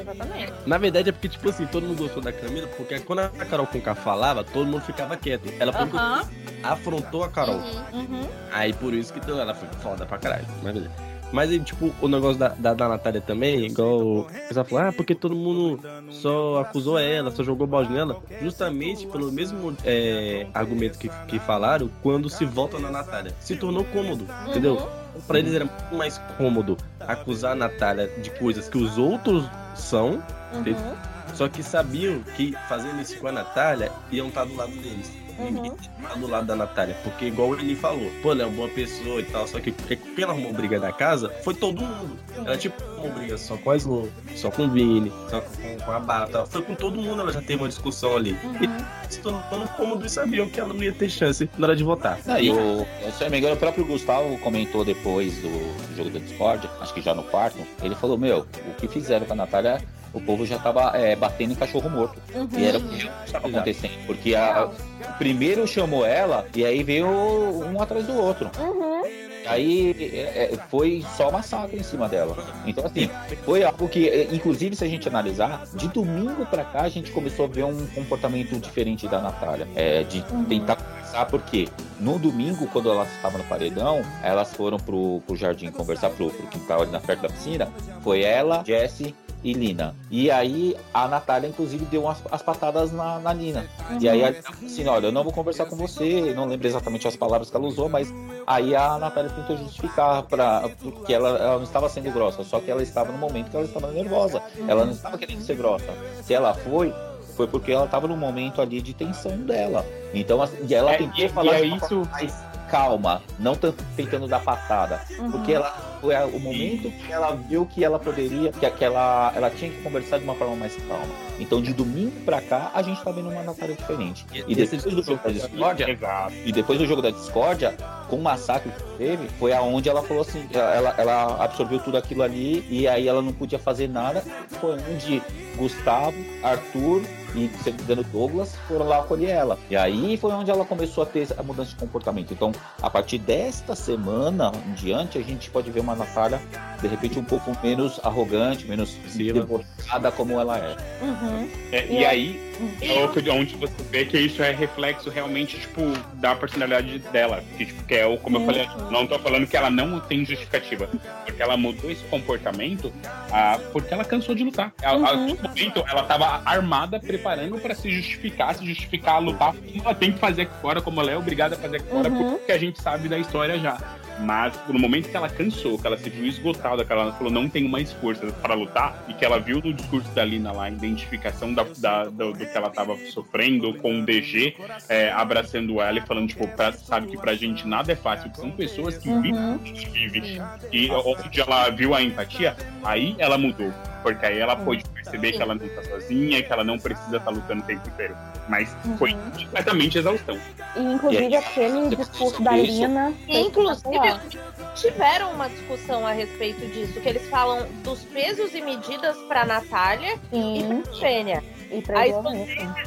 Exatamente. Na verdade é porque, tipo assim, todo mundo gostou da Camila, porque quando a Carol com K falava, todo mundo ficava quieto. Ela foi Aham. afrontou a Carol. Uhum. Aí por isso que ela foi foda pra caralho. Mas beleza. Mas tipo, o negócio da, da, da Natália também, igual pessoal falou, ah, porque todo mundo só acusou ela, só jogou balde nela, justamente pelo mesmo é, argumento que, que falaram, quando se volta na Natália. Se tornou cômodo, entendeu? Pra eles era muito mais cômodo acusar a Natália de coisas que os outros são, entendeu? só que sabiam que fazendo isso com a Natália iam estar do lado deles. Ninguém tá do lado da Natália. Porque, igual ele falou, pô, ela é uma boa pessoa e tal. Só que porque ela arrumou briga da casa, foi todo mundo. Ela, tipo, arrumou briga só com a Slow, só com o Vini, só com, com a Bata. Foi com todo mundo, ela já teve uma discussão ali. E se tornando cômodo e sabiam que ela não ia ter chance na hora de votar. Aí, o, se eu não me engano, o próprio Gustavo comentou depois do, do jogo da Discord, acho que já no quarto, ele falou, meu, o que fizeram com a Natália, o povo já tava é, batendo em cachorro morto. Uhum. E era o que estava acontecendo. Porque a, o primeiro chamou ela e aí veio um atrás do outro. Aí é, é, foi só massacre em cima dela. Então, assim, foi algo que, é, inclusive, se a gente analisar, de domingo pra cá a gente começou a ver um comportamento diferente da Natália. É, de tentar conversar, porque no domingo, quando elas estavam no paredão, elas foram pro, pro jardim conversar, pro, pro quintal ali na perto da piscina. Foi ela, Jessie e Lina. E aí a Natália, inclusive, deu umas, as patadas na, na Lina. E aí assim, olha, eu não vou conversar com você, não lembro exatamente as palavras que ela usou, mas aí a Natália tentou justificar para porque ela, ela não estava sendo grossa, só que ela estava no momento que ela estava nervosa. Ela não estava querendo ser grossa. Se ela foi, foi porque ela estava no momento ali de tensão dela. Então, assim, e ela É, tentou e- falar e é isso- mais calma, não tanto tentando dar patada, Uhum. porque ela foi o momento que ela viu que ela poderia, que, que ela, tinha que conversar de uma forma mais calma. Então, de domingo pra cá, a gente tá vendo uma Natália diferente. E depois do jogo da discórdia, e depois do jogo da discórdia, com o massacre que teve, foi aonde ela falou assim, ela, ela absorveu tudo aquilo ali e aí ela não podia fazer nada. Foi onde Gustavo, Arthur e, se não me engano, Douglas foram lá acolher ela. E aí foi onde ela começou a ter a mudança de comportamento. Então, a partir desta semana em diante, a gente pode ver uma Natália, de repente, um pouco menos arrogante, menos debochada como ela é. É, e aí, é o que- onde você vê que isso é reflexo realmente, tipo, da personalidade dela. Que, tipo, que é o, como eu falei, não tô falando que ela não tem justificativa. Porque ela mudou esse comportamento ah, porque ela cansou de lutar. Ela, a todo momento, ela tava armada, preparando pra se justificar, se justificar, lutar. como Ela tem que fazer aqui fora, como ela é obrigada a fazer aqui fora, Uhum. porque a gente sabe da história já. Mas no momento que ela cansou, que ela se viu esgotada, que ela falou não tenho mais força para lutar, e que ela viu no discurso da Lina lá a identificação da, da- do, do que ela estava sofrendo com o DG é, abraçando ela e falando, tipo, pra- sabe que pra gente nada é fácil, que são pessoas que vivem o que a gente vive. E onde ela viu a empatia, aí ela mudou. Porque aí ela pôde perceber que ela não tá sozinha, que ela não precisa estar lutando o tempo inteiro. Mas foi completamente exaustão. E inclusive aquele discurso da Lina. foi Inclusive, tiveram uma discussão a respeito disso, que eles falam dos pesos e medidas pra Natália e pra Xênia. E pra Aí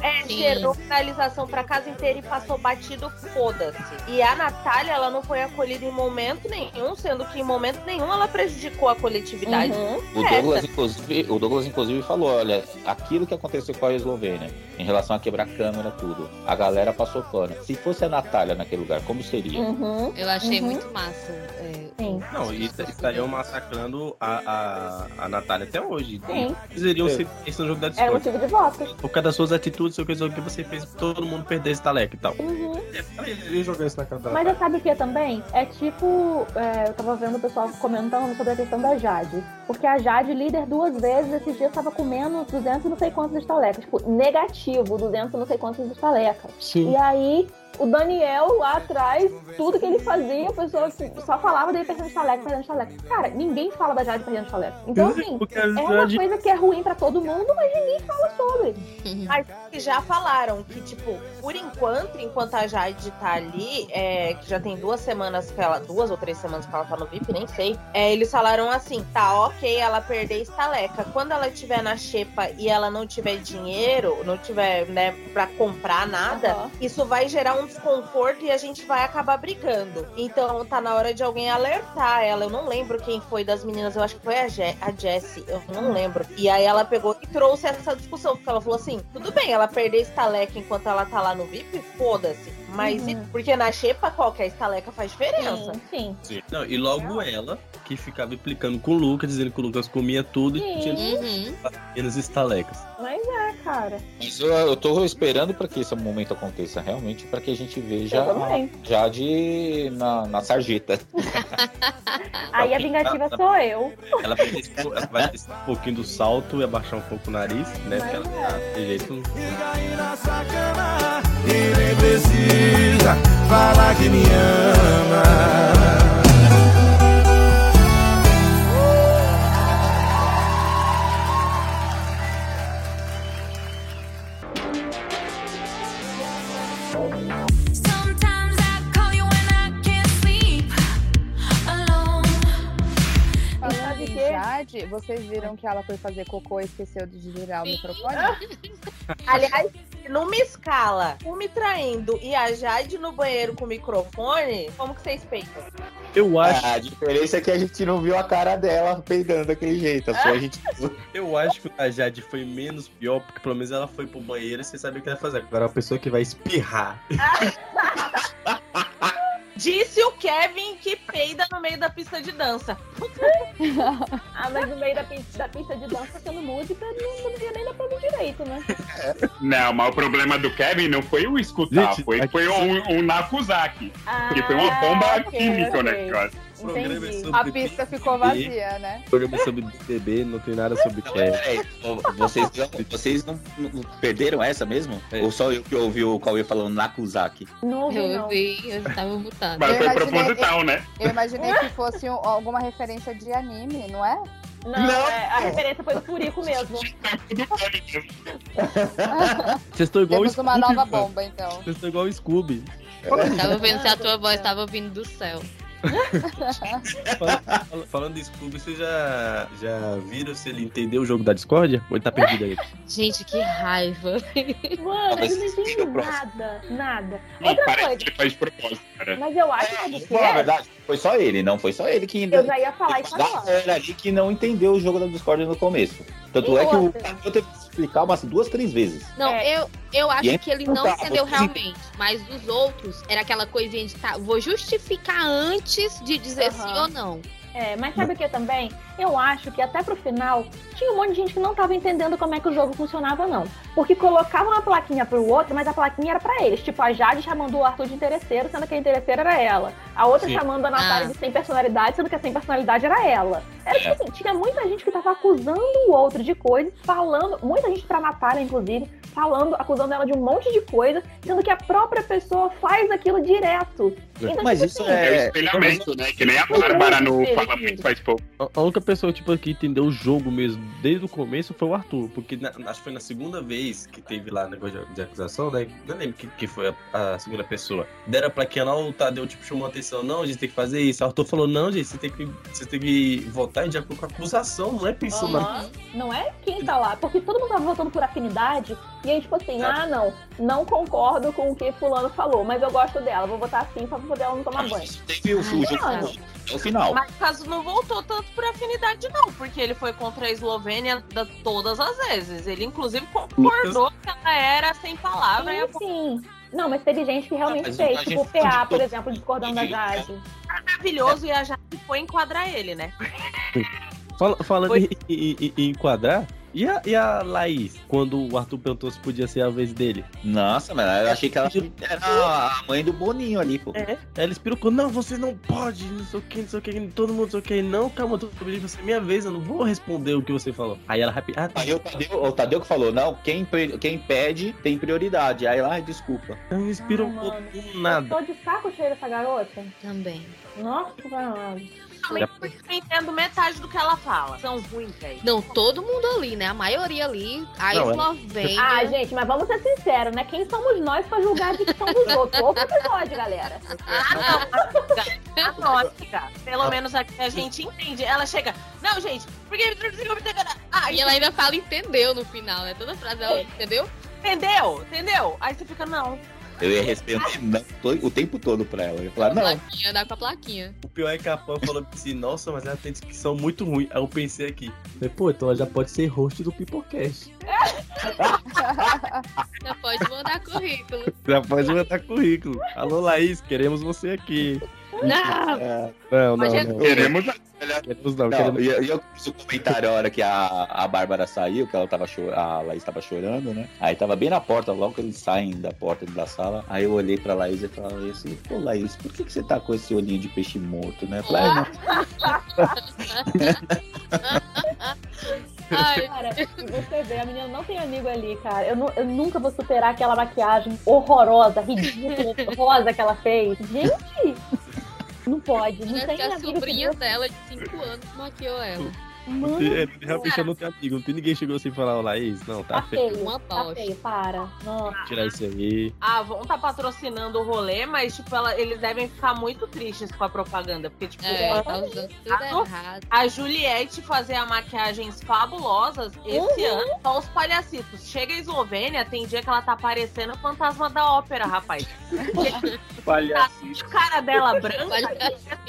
é, Sim. gerou finalização pra casa inteira e passou batido, foda-se. E a Natália, ela não foi acolhida em momento nenhum, sendo que em momento nenhum ela prejudicou a coletividade. O Essa. Douglas, inclusive, o Douglas, inclusive, falou: olha, aquilo que aconteceu com a Eslovênia, em relação a quebrar câmera, tudo, a galera passou pano. Se fosse a Natália naquele lugar, como seria? Eu achei Uhum. muito massa. é, Não, e est- estariam massacrando a, a, a Natália até hoje. Sim. Eles iriam ser esse no jogo da Era Discord. motivo de voto. Por causa das suas atitudes, o que você fez, todo mundo perder esse taleco e tal. E jogar isso na cara Mas você sabe o que também? É tipo, é, eu tava vendo o pessoal comentando sobre a questão da Jade. Porque a Jade, líder duas vezes, esses dias tava com menos 200 e não sei quantos estalecas. Tipo, negativo, 200 e não sei quantos estalecas. Sim. E aí, O Daniel lá atrás, tudo que ele fazia, a pessoa só falava dele perdendo chaleco, perdendo chaleco. Cara, ninguém fala da Jade perdendo chaleco. Então, assim, é uma coisa que é ruim pra todo mundo, mas ninguém fala sobre. Mas que já falaram que, tipo, por enquanto, enquanto a Jade tá ali, é, que já tem duas semanas que ela. Duas ou três semanas que ela tá no VIP, nem sei. É, eles falaram assim: tá, ok, ela perder estaleca. Quando ela estiver na xepa e ela não tiver dinheiro, não tiver, né, pra comprar nada, Aham. isso vai gerar um desconforto e a gente vai acabar brigando. Então tá na hora de alguém alertar ela. Eu não lembro quem foi das meninas, eu acho que foi a, Je a Jessie, eu não lembro. E aí ela pegou e trouxe essa discussão, porque ela falou assim: tudo bem, ela perder estaleca enquanto ela tá lá no VIP, foda-se. Mas Uhum. e- porque na xepa qualquer estaleca faz diferença. Sim, Sim. Não, e logo ela, que ficava implicando com o Lucas, dizendo que o Lucas comia tudo e tinha Uhum. apenas estalecas. Mas é, cara. Mas eu, eu tô esperando para que esse momento aconteça realmente, para que a gente veja a Jade na, na sarjeta. Aí a vingativa sou eu. Ela vai, descer- ela vai descer um pouquinho do salto e abaixar um pouco o nariz, né? Porque ela tá de jeito. E nem precisa falar que me ama. Vocês viram que ela foi fazer cocô e esqueceu de desligar o microfone? Aliás, numa escala, um me traindo e a Jade no banheiro com o microfone, como que vocês peitam? Eu acho, A diferença é que a gente não viu a cara dela peidando daquele jeito. Só a gente. eu acho que a Jade foi menos pior, porque pelo menos ela foi pro banheiro e você sabe o que ela vai fazer. Agora é a pessoa que vai espirrar. Disse o Kevin que peida no meio da pista de dança. Ah, mas no meio da, da pista de dança, tendo música, não, não devia nem dar pra direito, né? Não, mas o problema do Kevin não foi o escutar, Gente, foi, aqui- foi um, um Nakuzaki. Ah, Porque foi uma bomba ok, química o ok. negócio. Programa é Entendi. sobre A pista ficou vazia, né? O programa é sobre BBB, não tem nada sobre peraí, ô, vocês, não, vocês não, não perderam essa mesmo? É. Ou só eu que ouvi o Cauê falando Nakuzaki? Não ouvi, Eu não. vi, eu tava mutando. Mas Eu foi imaginei- proposital, né? Eu imaginei que fosse um- alguma referência de anime, não é? Não, Não. é, a referência foi do Furico mesmo. Vocês estão igual o Temos Scooby. uma nova mano. bomba, então. Vocês estão igual o Scooby. Tava vendo se a tua voz tava vindo do céu. Falando, falando de Scooby, vocês já, já viram se ele entendeu o jogo da discórdia? Ou ele tá perdido aí? Gente, que raiva. Mano, eu não próximo. nada, nada. Não, Outra parece coisa, que ele faz de propósito, cara. mas eu acho que é falar a quê? verdade, foi só ele, não foi só ele que ainda. Eu já ia falar isso agora. galera ali que não entendeu o jogo da Discord no começo. Tanto E é que o teve que explicar umas duas, três vezes. Não, É. eu, eu acho é que ele não entendeu realmente. Mas dos outros, era aquela coisinha de tá, vou justificar antes de dizer Aham. sim ou não. É, mas sabe o que também? Eu acho que até pro final tinha um monte de gente que não tava entendendo como é que o jogo funcionava, não. Porque colocavam uma plaquinha pro outro, mas a plaquinha era pra eles. Tipo, a Jade chamando o Arthur de interesseiro, sendo que a interesseira era ela. A outra Sim. chamando a Natália Ah. de sem personalidade, sendo que a sem personalidade era ela. Era tipo assim, tinha muita gente que tava acusando o outro de coisas, falando, muita gente pra Natália, inclusive, falando, acusando ela de um monte de coisa, sendo que a própria pessoa faz aquilo direto. Então, Mas tipo isso assim, É o é. espelhamento, né? Que nem a Bárbara muito no. Fala Muito Faz Pouco. A a única pessoa tipo, que entendeu o jogo mesmo desde o começo foi o Arthur. Porque na- acho que foi na segunda vez que teve lá negócio de, de acusação, né? Não lembro que, que foi a, a segunda pessoa. Deram pra quem lá, o Tadeu tipo, chamou a atenção. Não, a gente tem que fazer isso. O Arthur falou: não, gente, você tem que, você tem que votar de acordo com a acusação, não é pensando na. Aham. Não é quem tá lá, porque todo mundo tava votando por afinidade, e aí, tipo assim, ah, não, não concordo com o que fulano falou, mas eu gosto dela, vou votar assim pra poder ela não tomar banho. Teve o, jogo até o final. Mas o caso não voltou tanto por afinidade, não, porque ele foi contra a Eslovênia da- todas as vezes. Ele, inclusive, concordou que ela era sem palavra. e a Sim, sim. Não, mas teve gente que realmente mas fez, tipo o PA, por exemplo, discordando da Entendi. Jade. maravilhoso e a Jade foi enquadrar ele, né? Fala- falando Foi. em, em- em- em enquadrar, E a, e a Laís, quando o Arthur perguntou se podia ser a vez dele? Nossa, mano, eu achei que ela era a mãe do Boninho ali, pô. É. Ela espirocou, não, você não pode, não sei o que, não sei o que, todo mundo não sei o que. Não, calma, eu tô pedindo você minha vez, eu não vou responder o que você falou. Aí ela rapidinho, ah, tá. Aí o Tadeu, o Tadeu que falou, não, quem, quem pede tem prioridade. Aí lá, desculpa. Não espirocou nada. Tô de saco cheio dessa garota. Também. Nossa, vai lá. Eu não entendo metade do que ela fala. São ruins, velho. Não, todo mundo ali, né? A maioria ali. A Não, é- Eslovênia. Ah, gente, mas vamos ser sinceros, né? Quem somos nós pra julgar a dicção dos outros? Outro episódio, galera. Ah, não, amiga. Pelo menos aqui a gente entende. Ela chega, não, gente, porque ah, E ela ainda fala entendeu no final, né? Toda frase ela entendeu? Entendeu? Entendeu? Aí você fica, não. Eu ia responder não o tempo todo pra ela. Eu ia falar, não. Plaquinha, dá com a plaquinha. O pior é que a Pan falou assim, nossa, mas ela tem descrição muito ruim. Aí eu pensei aqui, pô, então ela já pode ser host do Pipocast. Já pode mandar currículo. Já pode mandar currículo. Alô, Laís, queremos você aqui. Não! Não, não, Mas não. Queremos Queremos não, Não, queremos... e eu, e eu fiz o comentário a hora que a, a Bárbara saiu, que ela tava cho- a Laís tava chorando, né? Aí tava bem na porta, logo que eles saem da porta da sala. Aí eu olhei pra Laís e falei assim, pô, Laís, por que, que você tá com esse olhinho de peixe morto, né? Eu falei, "Ah, Ai, cara, você vê, a menina não tem amigo ali, cara. Eu, eu nunca vou superar aquela maquiagem horrorosa, ridícula, rosa que ela fez. Gente! Não pode, não Deve tem que a sobrinha dela de 5 anos maquiou ela. Não tem- é, realmente eu não tenho amigo, não tem ninguém chegou assim e falar, ô Laís, não, tá, Tá feio. feio, tá feio, para. Nossa. Tirar isso aí. A Avon tá patrocinando o rolê, mas, tipo, ela- eles devem ficar muito tristes com a propaganda. Porque, tipo, É, a- tá usando tudo a- errado. a Juliette fazer maquiagens fabulosas esse Uhum. ano. Só os palhacitos. Chega a Eslovênia, tem dia que ela tá parecendo o fantasma da ópera, rapaz. Palhacito. A cara dela branca,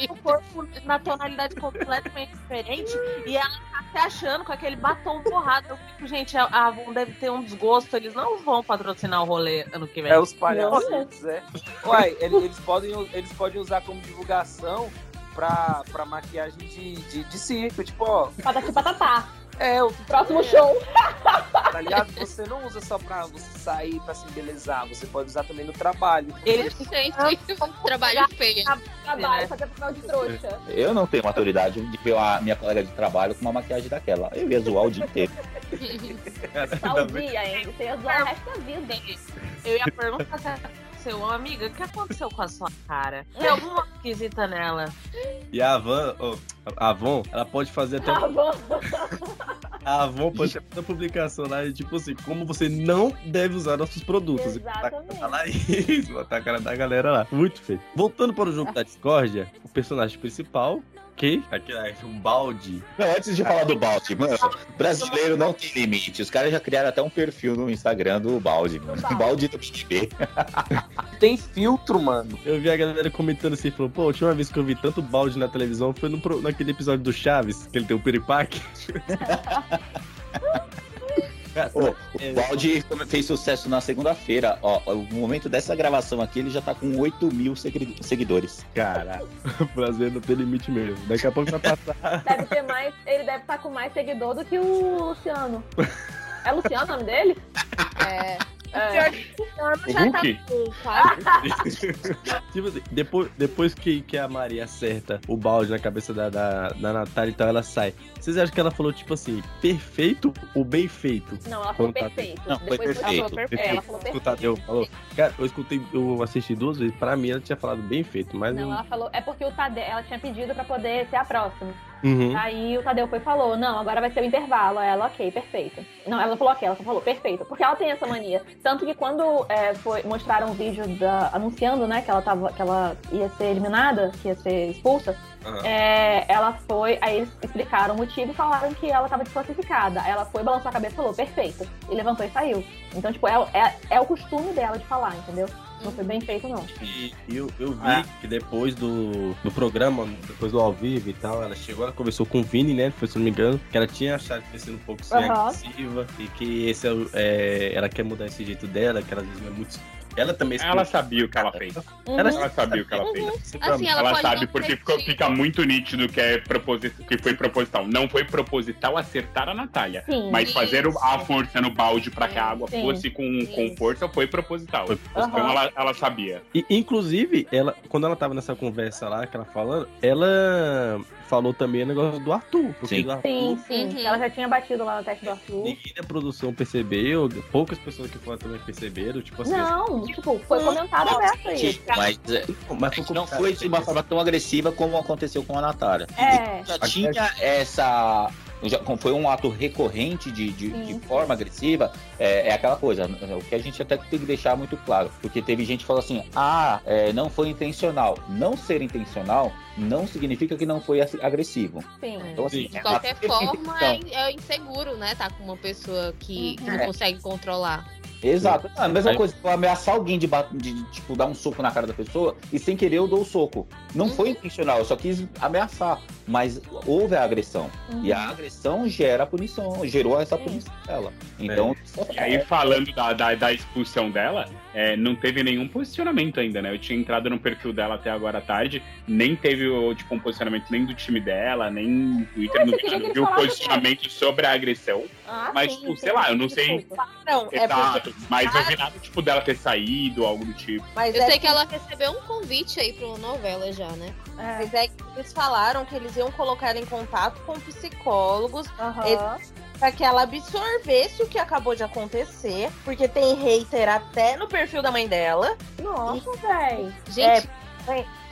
o corpo na tonalidade completamente diferente, e ela tá se achando com aquele batom borrado. Eu fico, gente, a a Avon deve ter um desgosto, eles não vão patrocinar o rolê ano que vem. É os palhacitos, é. Uai, eles, eles podem, eles podem usar como divulgação pra, pra maquiagem de, de, de circo, tipo, ó. Patati patatá. É, o Próximo show. Tá ligado? Você não usa só pra você sair pra se embelezar, você pode usar também no trabalho. Eles Gente, trabalho feio. Trabalho, fazer papel de trouxa. Eu não tenho maturidade de ver a minha colega de trabalho com uma maquiagem daquela. Eu ia zoar o dia inteiro. Só o dia, hein? Você ia zoar o resto da vida. Eu ia perguntar se seu amiga, o que aconteceu com a sua cara? Tem alguma esquisita nela? E a Avon, ó, a Avon, ela pode fazer até. Tá bom. A Avon pode fazer uma publicação lá, tipo assim, como você não deve usar nossos produtos. Exatamente. Tá lá isso, botar a cara da galera lá. Muito feio. Voltando para o jogo da discórdia, o personagem principal, que aquele é um balde. Não, antes de falar do balde, mano, brasileiro não tem limite. Os caras já criaram até um perfil no Instagram do balde, mano. Balde do BBB. Tem filtro, mano. Eu vi a galera comentando assim, falou, pô, a última vez que eu vi tanto balde na televisão foi no, naquele episódio do Chaves, que ele tem o piripaque. Ô, o balde fez sucesso na segunda-feira. Ó, no momento dessa gravação aqui, ele já tá com 8 mil segui- seguidores. Cara, o prazer não tem limite mesmo. Daqui a pouco vai passar. Deve ter mais. Ele deve estar com mais seguidor do que o Luciano. É Luciano o nome dele? É. É. O tá Hulk? quase. tipo assim, depois, depois que, que a Maria acerta o balde na cabeça da, da, da Natália, então ela sai. Vocês acham que ela falou, tipo assim, perfeito ou bem feito? Não, ela falou tá- perfeito. Não, foi Depois perfeito. Ela falou perfeito. Ela falou O perfeito. Tadeu falou. Cara, eu escutei, eu assisti duas vezes. Pra mim, ela tinha falado bem feito, mas Não, não. ela falou. É porque o Tadeu, ela tinha pedido pra poder ser a próxima. Uhum. Aí o Tadeu foi e falou: Não, agora vai ser o intervalo. Ela, ok, perfeito. Não, ela não falou ok, ela só falou perfeito. Porque ela tem essa mania. Tanto que quando é, foi, mostraram o vídeo da, anunciando, né, que ela, tava, que ela ia ser eliminada, que ia ser expulsa, Aham. é, ela foi. Aí eles explicaram o motivo e falaram que ela tava desclassificada. Aí ela foi, balançou a cabeça e falou: perfeito. E levantou e saiu. Então, tipo, é, é, é o costume dela de falar, entendeu? Não foi bem feito, não. E eu, eu vi que depois do, do programa, depois do ao vivo e tal, ela chegou, ela conversou com o Vini, né? Foi, se não me engano, que ela tinha achado que sido um pouco Aham. agressiva e que esse é, é, ela quer mudar esse jeito dela, que ela às vezes não é muito ela também Ela sabia o que ela fez. Ela Ela sabia o que ela fez. Assim, ela ela sabe porque ficou- fica muito nítido que, é proposi- que foi proposital. Não foi proposital acertar a Natália. Sim. mas fazer o- a força no balde pra que a água Sim. fosse com, com força foi proposital. Então ela, ela sabia. E, inclusive, ela, quando ela tava nessa conversa lá, que ela falando, ela falou também o negócio do Arthur. Porque do Arthur, Sim, sim. Ela já tinha batido lá no teste do Arthur. ninguém da produção percebeu, poucas pessoas que foram também perceberam, tipo assim. Não, tipo, foi comentado aberto aí. Mas, é, mas não foi de uma forma tão agressiva como aconteceu com a Natália. É. Já tinha essa. Já, como foi um ato recorrente de, de, de forma agressiva, é, é aquela coisa, o que a gente até tem que deixar muito claro. Porque teve gente que falou assim: ah, é, não foi intencional. Não ser intencional não significa que não foi agressivo. Sim. Então, assim, De ela qualquer forma, é, é inseguro, né? Tá com uma pessoa que, que não É. consegue controlar. Exato. Ah, a mesma Aí- coisa que eu ameaçar alguém de, de, de, tipo, dar um soco na cara da pessoa e sem querer eu dou o soco. Não foi intencional, eu só quis ameaçar. Mas houve a agressão. E a agressão gera a punição, gerou essa punição dela. Então, E aí, falando da, da, da expulsão dela, é, não teve nenhum posicionamento ainda, né? Eu tinha entrado no perfil dela até agora à tarde, nem teve o, tipo, um posicionamento nem do time dela, nem no Twitter, vi, queria que não ele vi o falasse posicionamento sobre a agressão. Ah, mas, sim, tipo, sim, sei lá, eu não sei. Não, é Exato, porque- mas eu vi nada, tipo, dela ter saído, algo do tipo. Mas Eu é sei que ela recebeu um convite aí pra uma novela já, né? Mas é que eles falaram que eles iam colocar ela em contato com psicólogos eles- pra que ela absorvesse o que acabou de acontecer. Porque tem hater até no perfil da mãe dela. Nossa, véi. Gente,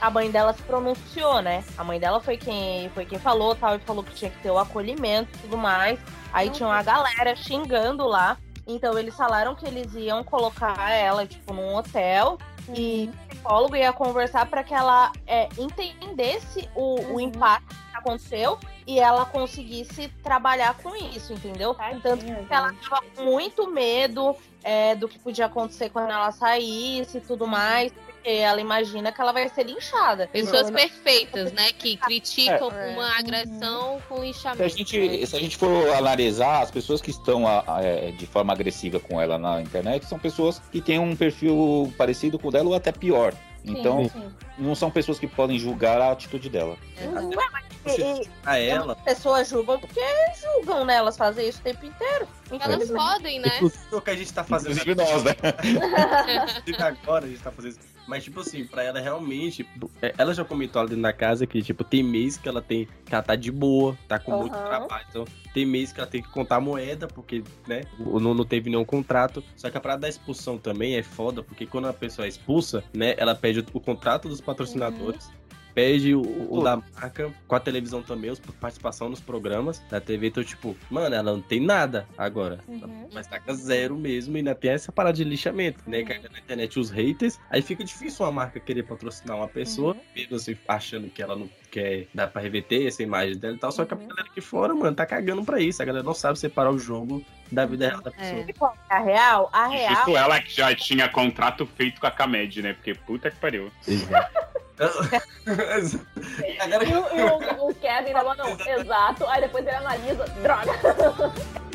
a mãe dela se pronunciou, né? A mãe dela foi quem, foi quem falou, tal, e falou que tinha que ter o acolhimento e tudo mais. Aí tinha uma galera xingando lá. Então eles falaram que eles iam colocar ela, tipo, num hotel. E o psicólogo ia conversar para que ela é, entendesse o, o impacto aconteceu e ela conseguisse trabalhar com isso, entendeu? Tanto que ela tava com muito medo é, do que podia acontecer quando ela saísse e tudo mais, porque ela imagina que ela vai ser linchada. Pessoas Não, perfeitas, né? Que criticam É. uma agressão com Se a, gente, se a gente for analisar, as pessoas que estão a- a- é, de forma agressiva com ela na internet são pessoas que têm um perfil parecido com o dela ou até pior. Então, não são pessoas que podem julgar a atitude dela. Ué, mas e- e- A ela. As pessoas julgam porque julgam, né? Elas fazem isso o tempo inteiro. Elas podem, né? O que a gente tá fazendo. Inclusive nós, né? Inclusive agora a gente tá fazendo isso. Mas, tipo assim, pra ela realmente. é, Ela já comentou ali da casa que, tipo, tem mês que ela tem. que ela tá de boa, tá com muito Aham. trabalho. Então, tem mês que ela tem que contar moeda, porque, né, não, não teve nenhum contrato. Só que a parada da expulsão também é foda, porque quando a pessoa é expulsa, né, ela pede o, o contrato dos patrocinadores. Pede o, o da marca, com a televisão também, os, participação nos programas da TV. Então, tipo, mano, ela não tem nada agora. Mas tá com zero mesmo e ainda tem essa parada de lixamento, né? Cai na internet os haters. Aí fica difícil uma marca querer patrocinar uma pessoa, mesmo assim, achando que ela não quer dar pra reverter essa imagem dela e tal. Só que a galera aqui fora, mano, tá cagando pra isso. A galera não sabe separar o jogo da vida real da pessoa. A real, a real. Justo ela que já tinha contrato feito com a Camed, né? Porque puta que pariu. E, o, e o- o Kevin ainda mandou, exato. Aí depois ele analisa, droga.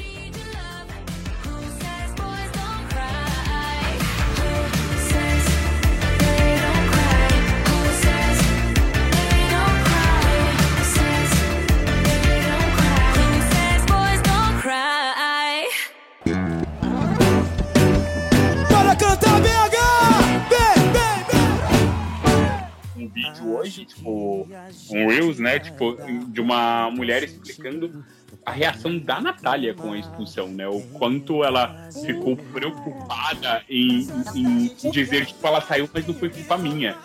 vídeo hoje, tipo, um Reels, né? Tipo, de uma mulher explicando a reação da Natália com a expulsão, né? O quanto ela ficou preocupada em, em- em dizer, tipo, ela saiu, mas não foi culpa minha.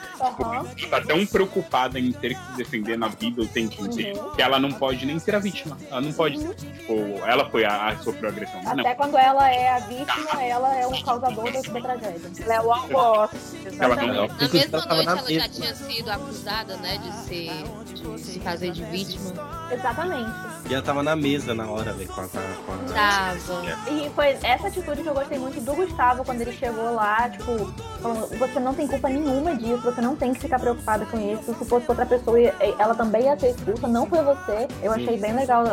Tipo, ela tá tão preocupada em ter que se defender na vida o tempo inteiro que ela não pode nem ser a vítima. Ela não pode ser, tipo, ela foi a, a sofreu agressão. Não. Até quando ela é a vítima, ela é o causador da, tragédia. Ela é o algoz. Ela não- Na mesma noite na ela já tinha sido acusada, né, de ser de se fazer de vítima. Exatamente. E ela tava na mesa na hora, velho, com a. Com a, com a... Tava. E foi essa atitude que eu gostei muito do Gustavo quando ele chegou lá, tipo, falando, você não tem culpa nenhuma disso, você não tem que ficar preocupada com isso. Se fosse outra pessoa, ela também ia ser expulsa, não foi você. Eu achei bem legal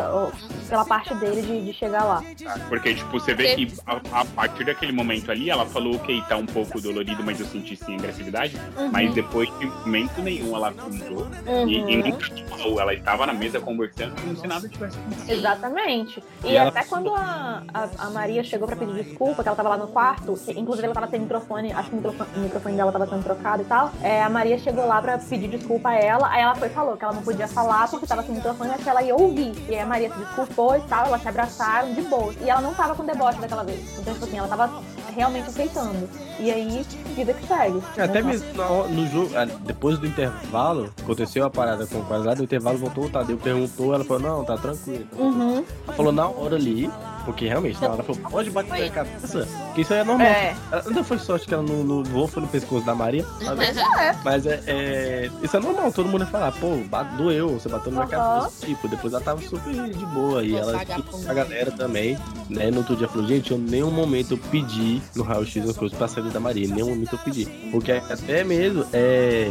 pela parte dele de, de chegar lá. Porque, tipo, você vê que a, a partir daquele momento ali, ela falou, ok, tá um pouco dolorido, mas eu senti sim agressividade. Uhum. Mas depois, de momento nenhum, ela cruzou. E, e Uhum. nunca falou. Ela estava na mesa conversando como se nada tivesse acontecido. Exatamente. E, E ela- até quando a, a, a Maria chegou pra pedir desculpa, que ela tava lá no quarto, que, inclusive ela tava sem microfone, acho que o microfone, o microfone dela tava sendo trocado e tal, é, a Maria chegou lá pra pedir desculpa a ela, aí ela foi e falou que ela não podia falar porque tava sem microfone, mas que ela ia ouvir. E aí a Maria se desculpou e tal, elas se abraçaram de boa. E ela não tava com deboche daquela vez. Então, tipo assim, ela tava realmente aceitando. E aí, vida que segue. Até Uhum. mesmo hora- no jogo, ah, depois do intervalo, aconteceu a parada com o quase lá, do intervalo voltou, o Tadeu perguntou, ela falou, não, tá tranquilo. Uhum. Ela falou na hora ali, porque realmente, na hora ela falou, pode bater na cabeça, que isso aí é normal. É. Ela, não foi sorte que ela não, não voou, foi no pescoço da Maria. Mas é. Mas é, é- Isso é normal, todo mundo ia falar, pô, doeu, você bateu na minha Aham. cabeça. Tipo, depois ela tava super de boa. E ela, a galera também, né? No outro dia falou, gente, eu nenhum momento eu pedi no raio-x as coisas pra sair da Maria. Em nenhum momento eu pedi. Porque até mesmo, é.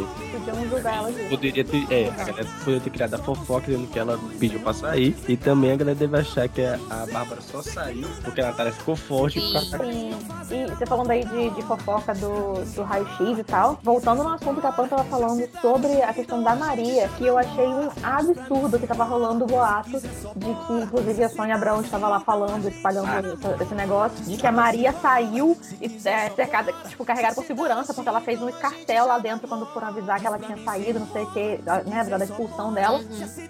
Julgar ela. Poderia ter, é, a galera poderia ter criado a fofoca dizendo que ela pediu pra sair. E também a galera deve achar que a, a Bárbara só saiu porque a Natália ficou forte por causa da Sim. E você falando aí de, de fofoca do, do raio-x e tal, voltando no assunto que a Pan tava falando sobre a questão da Maria, que eu achei um absurdo que tava rolando o boato de que, inclusive, a Sônia Abrão estava lá falando, espalhando esse, esse negócio, de que a Maria saiu e é, cercada, tipo, carregada por segurança, porque ela fez um escartel lá dentro quando foram avisar que ela tinha saído, não sei o que, né, da expulsão dela.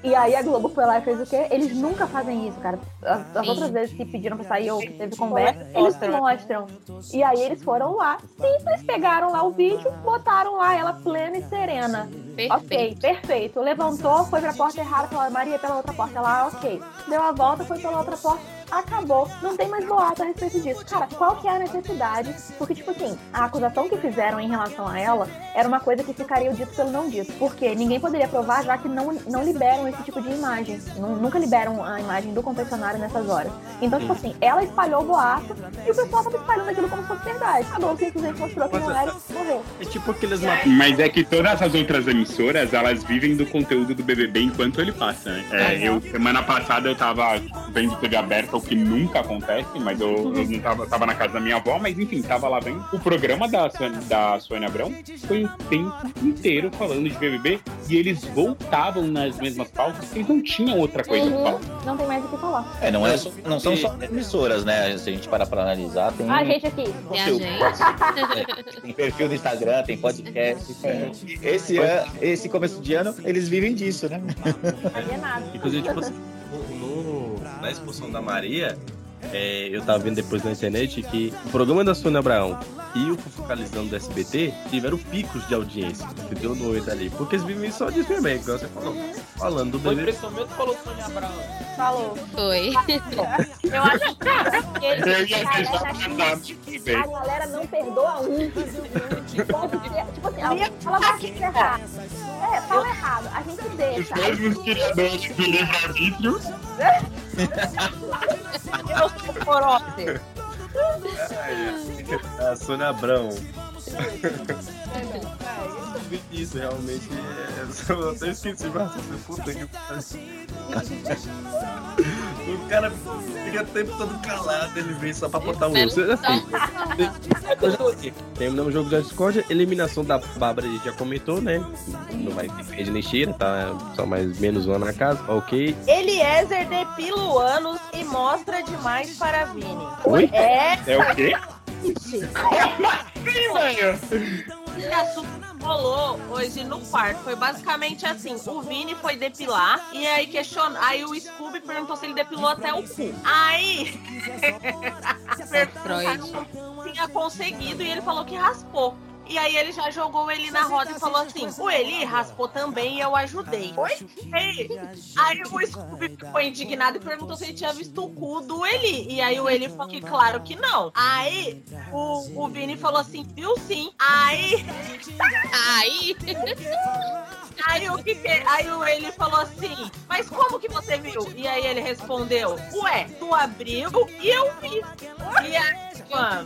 E aí a Globo foi lá e fez o quê? Eles nunca fazem isso, cara. As, as outras vezes que pediram pra sair ou que teve conversa, eles mostram. E aí eles foram lá, simples, pegaram lá o vídeo, botaram lá ela plena e serena. Ok, perfeito. Levantou, foi pra porta errada, falou, Maria, pela outra porta. Ela, ok. Deu a volta, foi pela outra porta. Acabou. Não tem mais boato a respeito disso. Cara, qual que é a necessidade? Porque, tipo assim, a acusação que fizeram em relação a ela era uma coisa que ficaria o dito pelo não dito. Porque ninguém poderia provar, já que não, não liberam esse tipo de imagem. Nu- Nunca liberam a imagem do confessionário nessas horas. Então, tipo assim, ela espalhou o boato e o pessoal tava espalhando aquilo como se fosse verdade. A Globo simplesmente mostrou que não era e morreu. É tipo aqueles Mas é que todas as outras emissoras, elas vivem do conteúdo do BBB enquanto ele passa, né? É, eu, semana passada eu tava vendo TV aberta, o que nunca acontece, mas eu, eu não tava, tava na casa da minha avó, mas enfim, tava lá vendo. O programa da, Sônia- da Sônia Abrão foi o tempo inteiro falando de BBB e eles voltavam nas mesmas pautas porque eles não tinham outra coisa pra falar. Uhum. Não tem mais o que falar. É, não, é só- não são só emissoras, né? Se a gente parar pra analisar, tem. A gente aqui. conteúdo. É, tem perfil no Instagram, tem podcast. é. Esse, ano, esse começo de ano, eles vivem disso, né? Inclusive, tipo assim, na expulsão da Maria, é, eu tava vendo depois na internet que o programa da Sônia Abraão e o Fofocalizando do SBT tiveram picos de audiência, que deu noite ali. Porque eles vivem só disso mesmo, é igual você falou. Falando do Foi bebê. impressionante falou Sônia Abrão. Falou. Foi. Eu acho que eles- Eu ia a, deixar galera, a galera não perdoa um. Ser, tipo assim, alguém fala bastante errado. É, fala errado. A gente Os deixa. mesmos criadores do livre-arbítrio. Eu sou corote. A Sônia Abrão. Isso, realmente. É... Eu até esqueci, mas puta que pariu. O cara fica o tempo todo calado, ele vem só pra botar o erro. Assim, terminamos o jogo da Discord, eliminação da Bárbara a gente já comentou, né? Não vai ter rede nem cheira, tá? Só mais menos uma na casa, ok. Eliezer depila o ânus e mostra demais para Vini. Oi? É. É o quê? Esse assunto rolou hoje no quarto. Foi basicamente assim: o Vini foi depilar e aí questionou. Aí o Scooby perguntou se ele depilou até o cu. Aí se tinha conseguido e ele falou que raspou. E aí ele já jogou ele na roda e falou assim: o Eli raspou também e eu ajudei. Oi? Aí, aí o Scooby ficou indignado e perguntou se ele tinha visto o cu do Eli. E aí o Eli falou que claro que não. Aí o, o Vini falou assim: viu sim. Aí. Aí. Aí o que, que aí o ele falou assim, mas como que você viu? E aí ele respondeu, ué, tu abriu e eu vi. E aí, mano,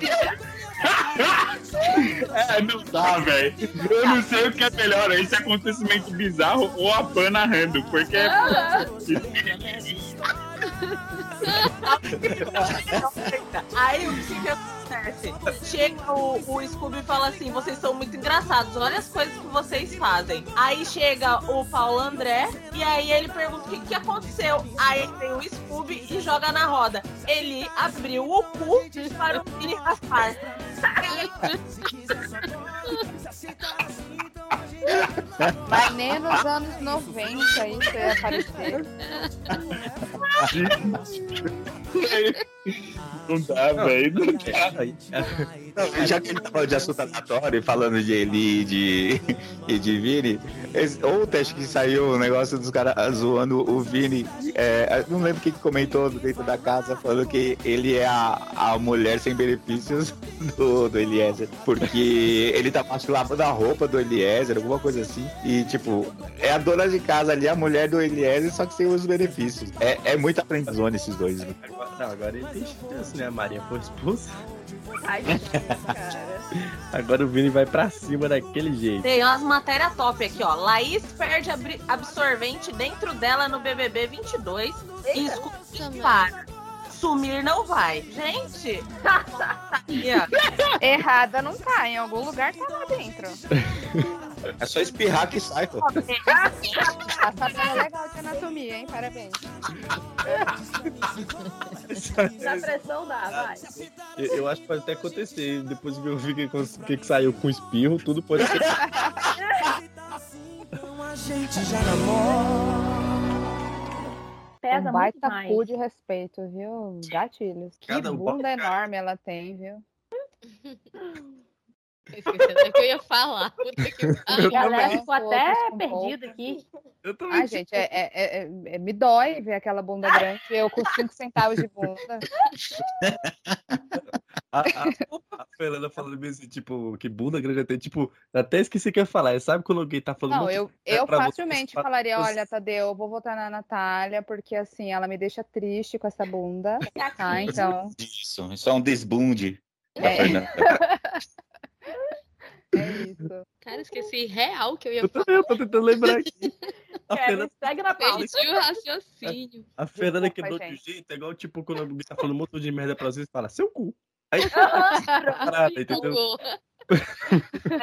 É, não dá, velho. Eu não sei o que é melhor, esse acontecimento bizarro ou a Pan narrando, porque. Aí o que, que acontece? Chega o, o Scooby e fala assim: vocês são muito engraçados, olha as coisas que vocês fazem. Aí chega o Paulo André e aí ele pergunta o que, que aconteceu. Aí vem o Scooby e joga na roda. Ele abriu o cu para o Vini raspar. Mas nem nos anos 90 isso ia aparecer. Não dá, velho. Não dá. Não, já que ele tava de assunto aleatório, falando de Eli e de, e de Vini, esse- ontem acho que saiu o negócio dos caras zoando o Vini. é, não lembro quem que comentou dentro da casa, falando que ele é a, a mulher sem benefícios do, do Eliezer. Porque ele tá lavando a roupa do Eliezer, alguma coisa assim. E, tipo, é a dona de casa ali, a mulher do Eliezer, só que sem os benefícios. É, é muita friendzone esses dois. né? Agora, não, agora ele tem chance, né? A Maria foi expulsa. Ai, cara. Agora o Vini vai pra cima daquele jeito. Tem umas matérias top aqui, ó. Laís perde absorvente dentro dela no BBB 22 e Scooby para. Sumir não vai. Gente. Errada não tá, em algum lugar tá lá dentro. É só espirrar que sai, pô. A tabela legal de anatomia, hein? Parabéns. Na pressão dá, vai. Eu, eu acho que pode até acontecer. Depois que eu vi que, que, que saiu com espirro, tudo pode ser. A gente já namora. Pesa um baita muito mais. cu de respeito, viu? Gatilhos. Que Cada um bunda enorme ela tem, viu? Esqueci o que eu ia falar. Puta que pariu. galera ficou até perdida aqui. Eu também. Ai, gente, é, é- é- é- me dói ver aquela bunda grande. Eu com 5 centavos de bunda. A, a, a Fernanda falando assim, tipo, que bunda grande tem, tipo, até esqueci o que eu ia falar. Sabe quando alguém tá falando. Não, eu, é eu facilmente você fala- falaria, você- olha, Tadeu, eu vou votar na Natália, porque assim, ela me deixa triste com essa bunda. Tá, então. Isso, isso é um desbunde da É. Fernanda. É isso. Cara, esqueci real que eu ia Eu falar. também, eu tô tentando lembrar aqui. A Kevin, Fernanda, segue na pauta. Perdi o raciocínio. a Fernanda Desculpa, quebrou de gente. jeito, é igual tipo quando alguém tá falando um monte de merda pra vocês e fala, seu cu. Aí parada, entendeu? Bugou. Aí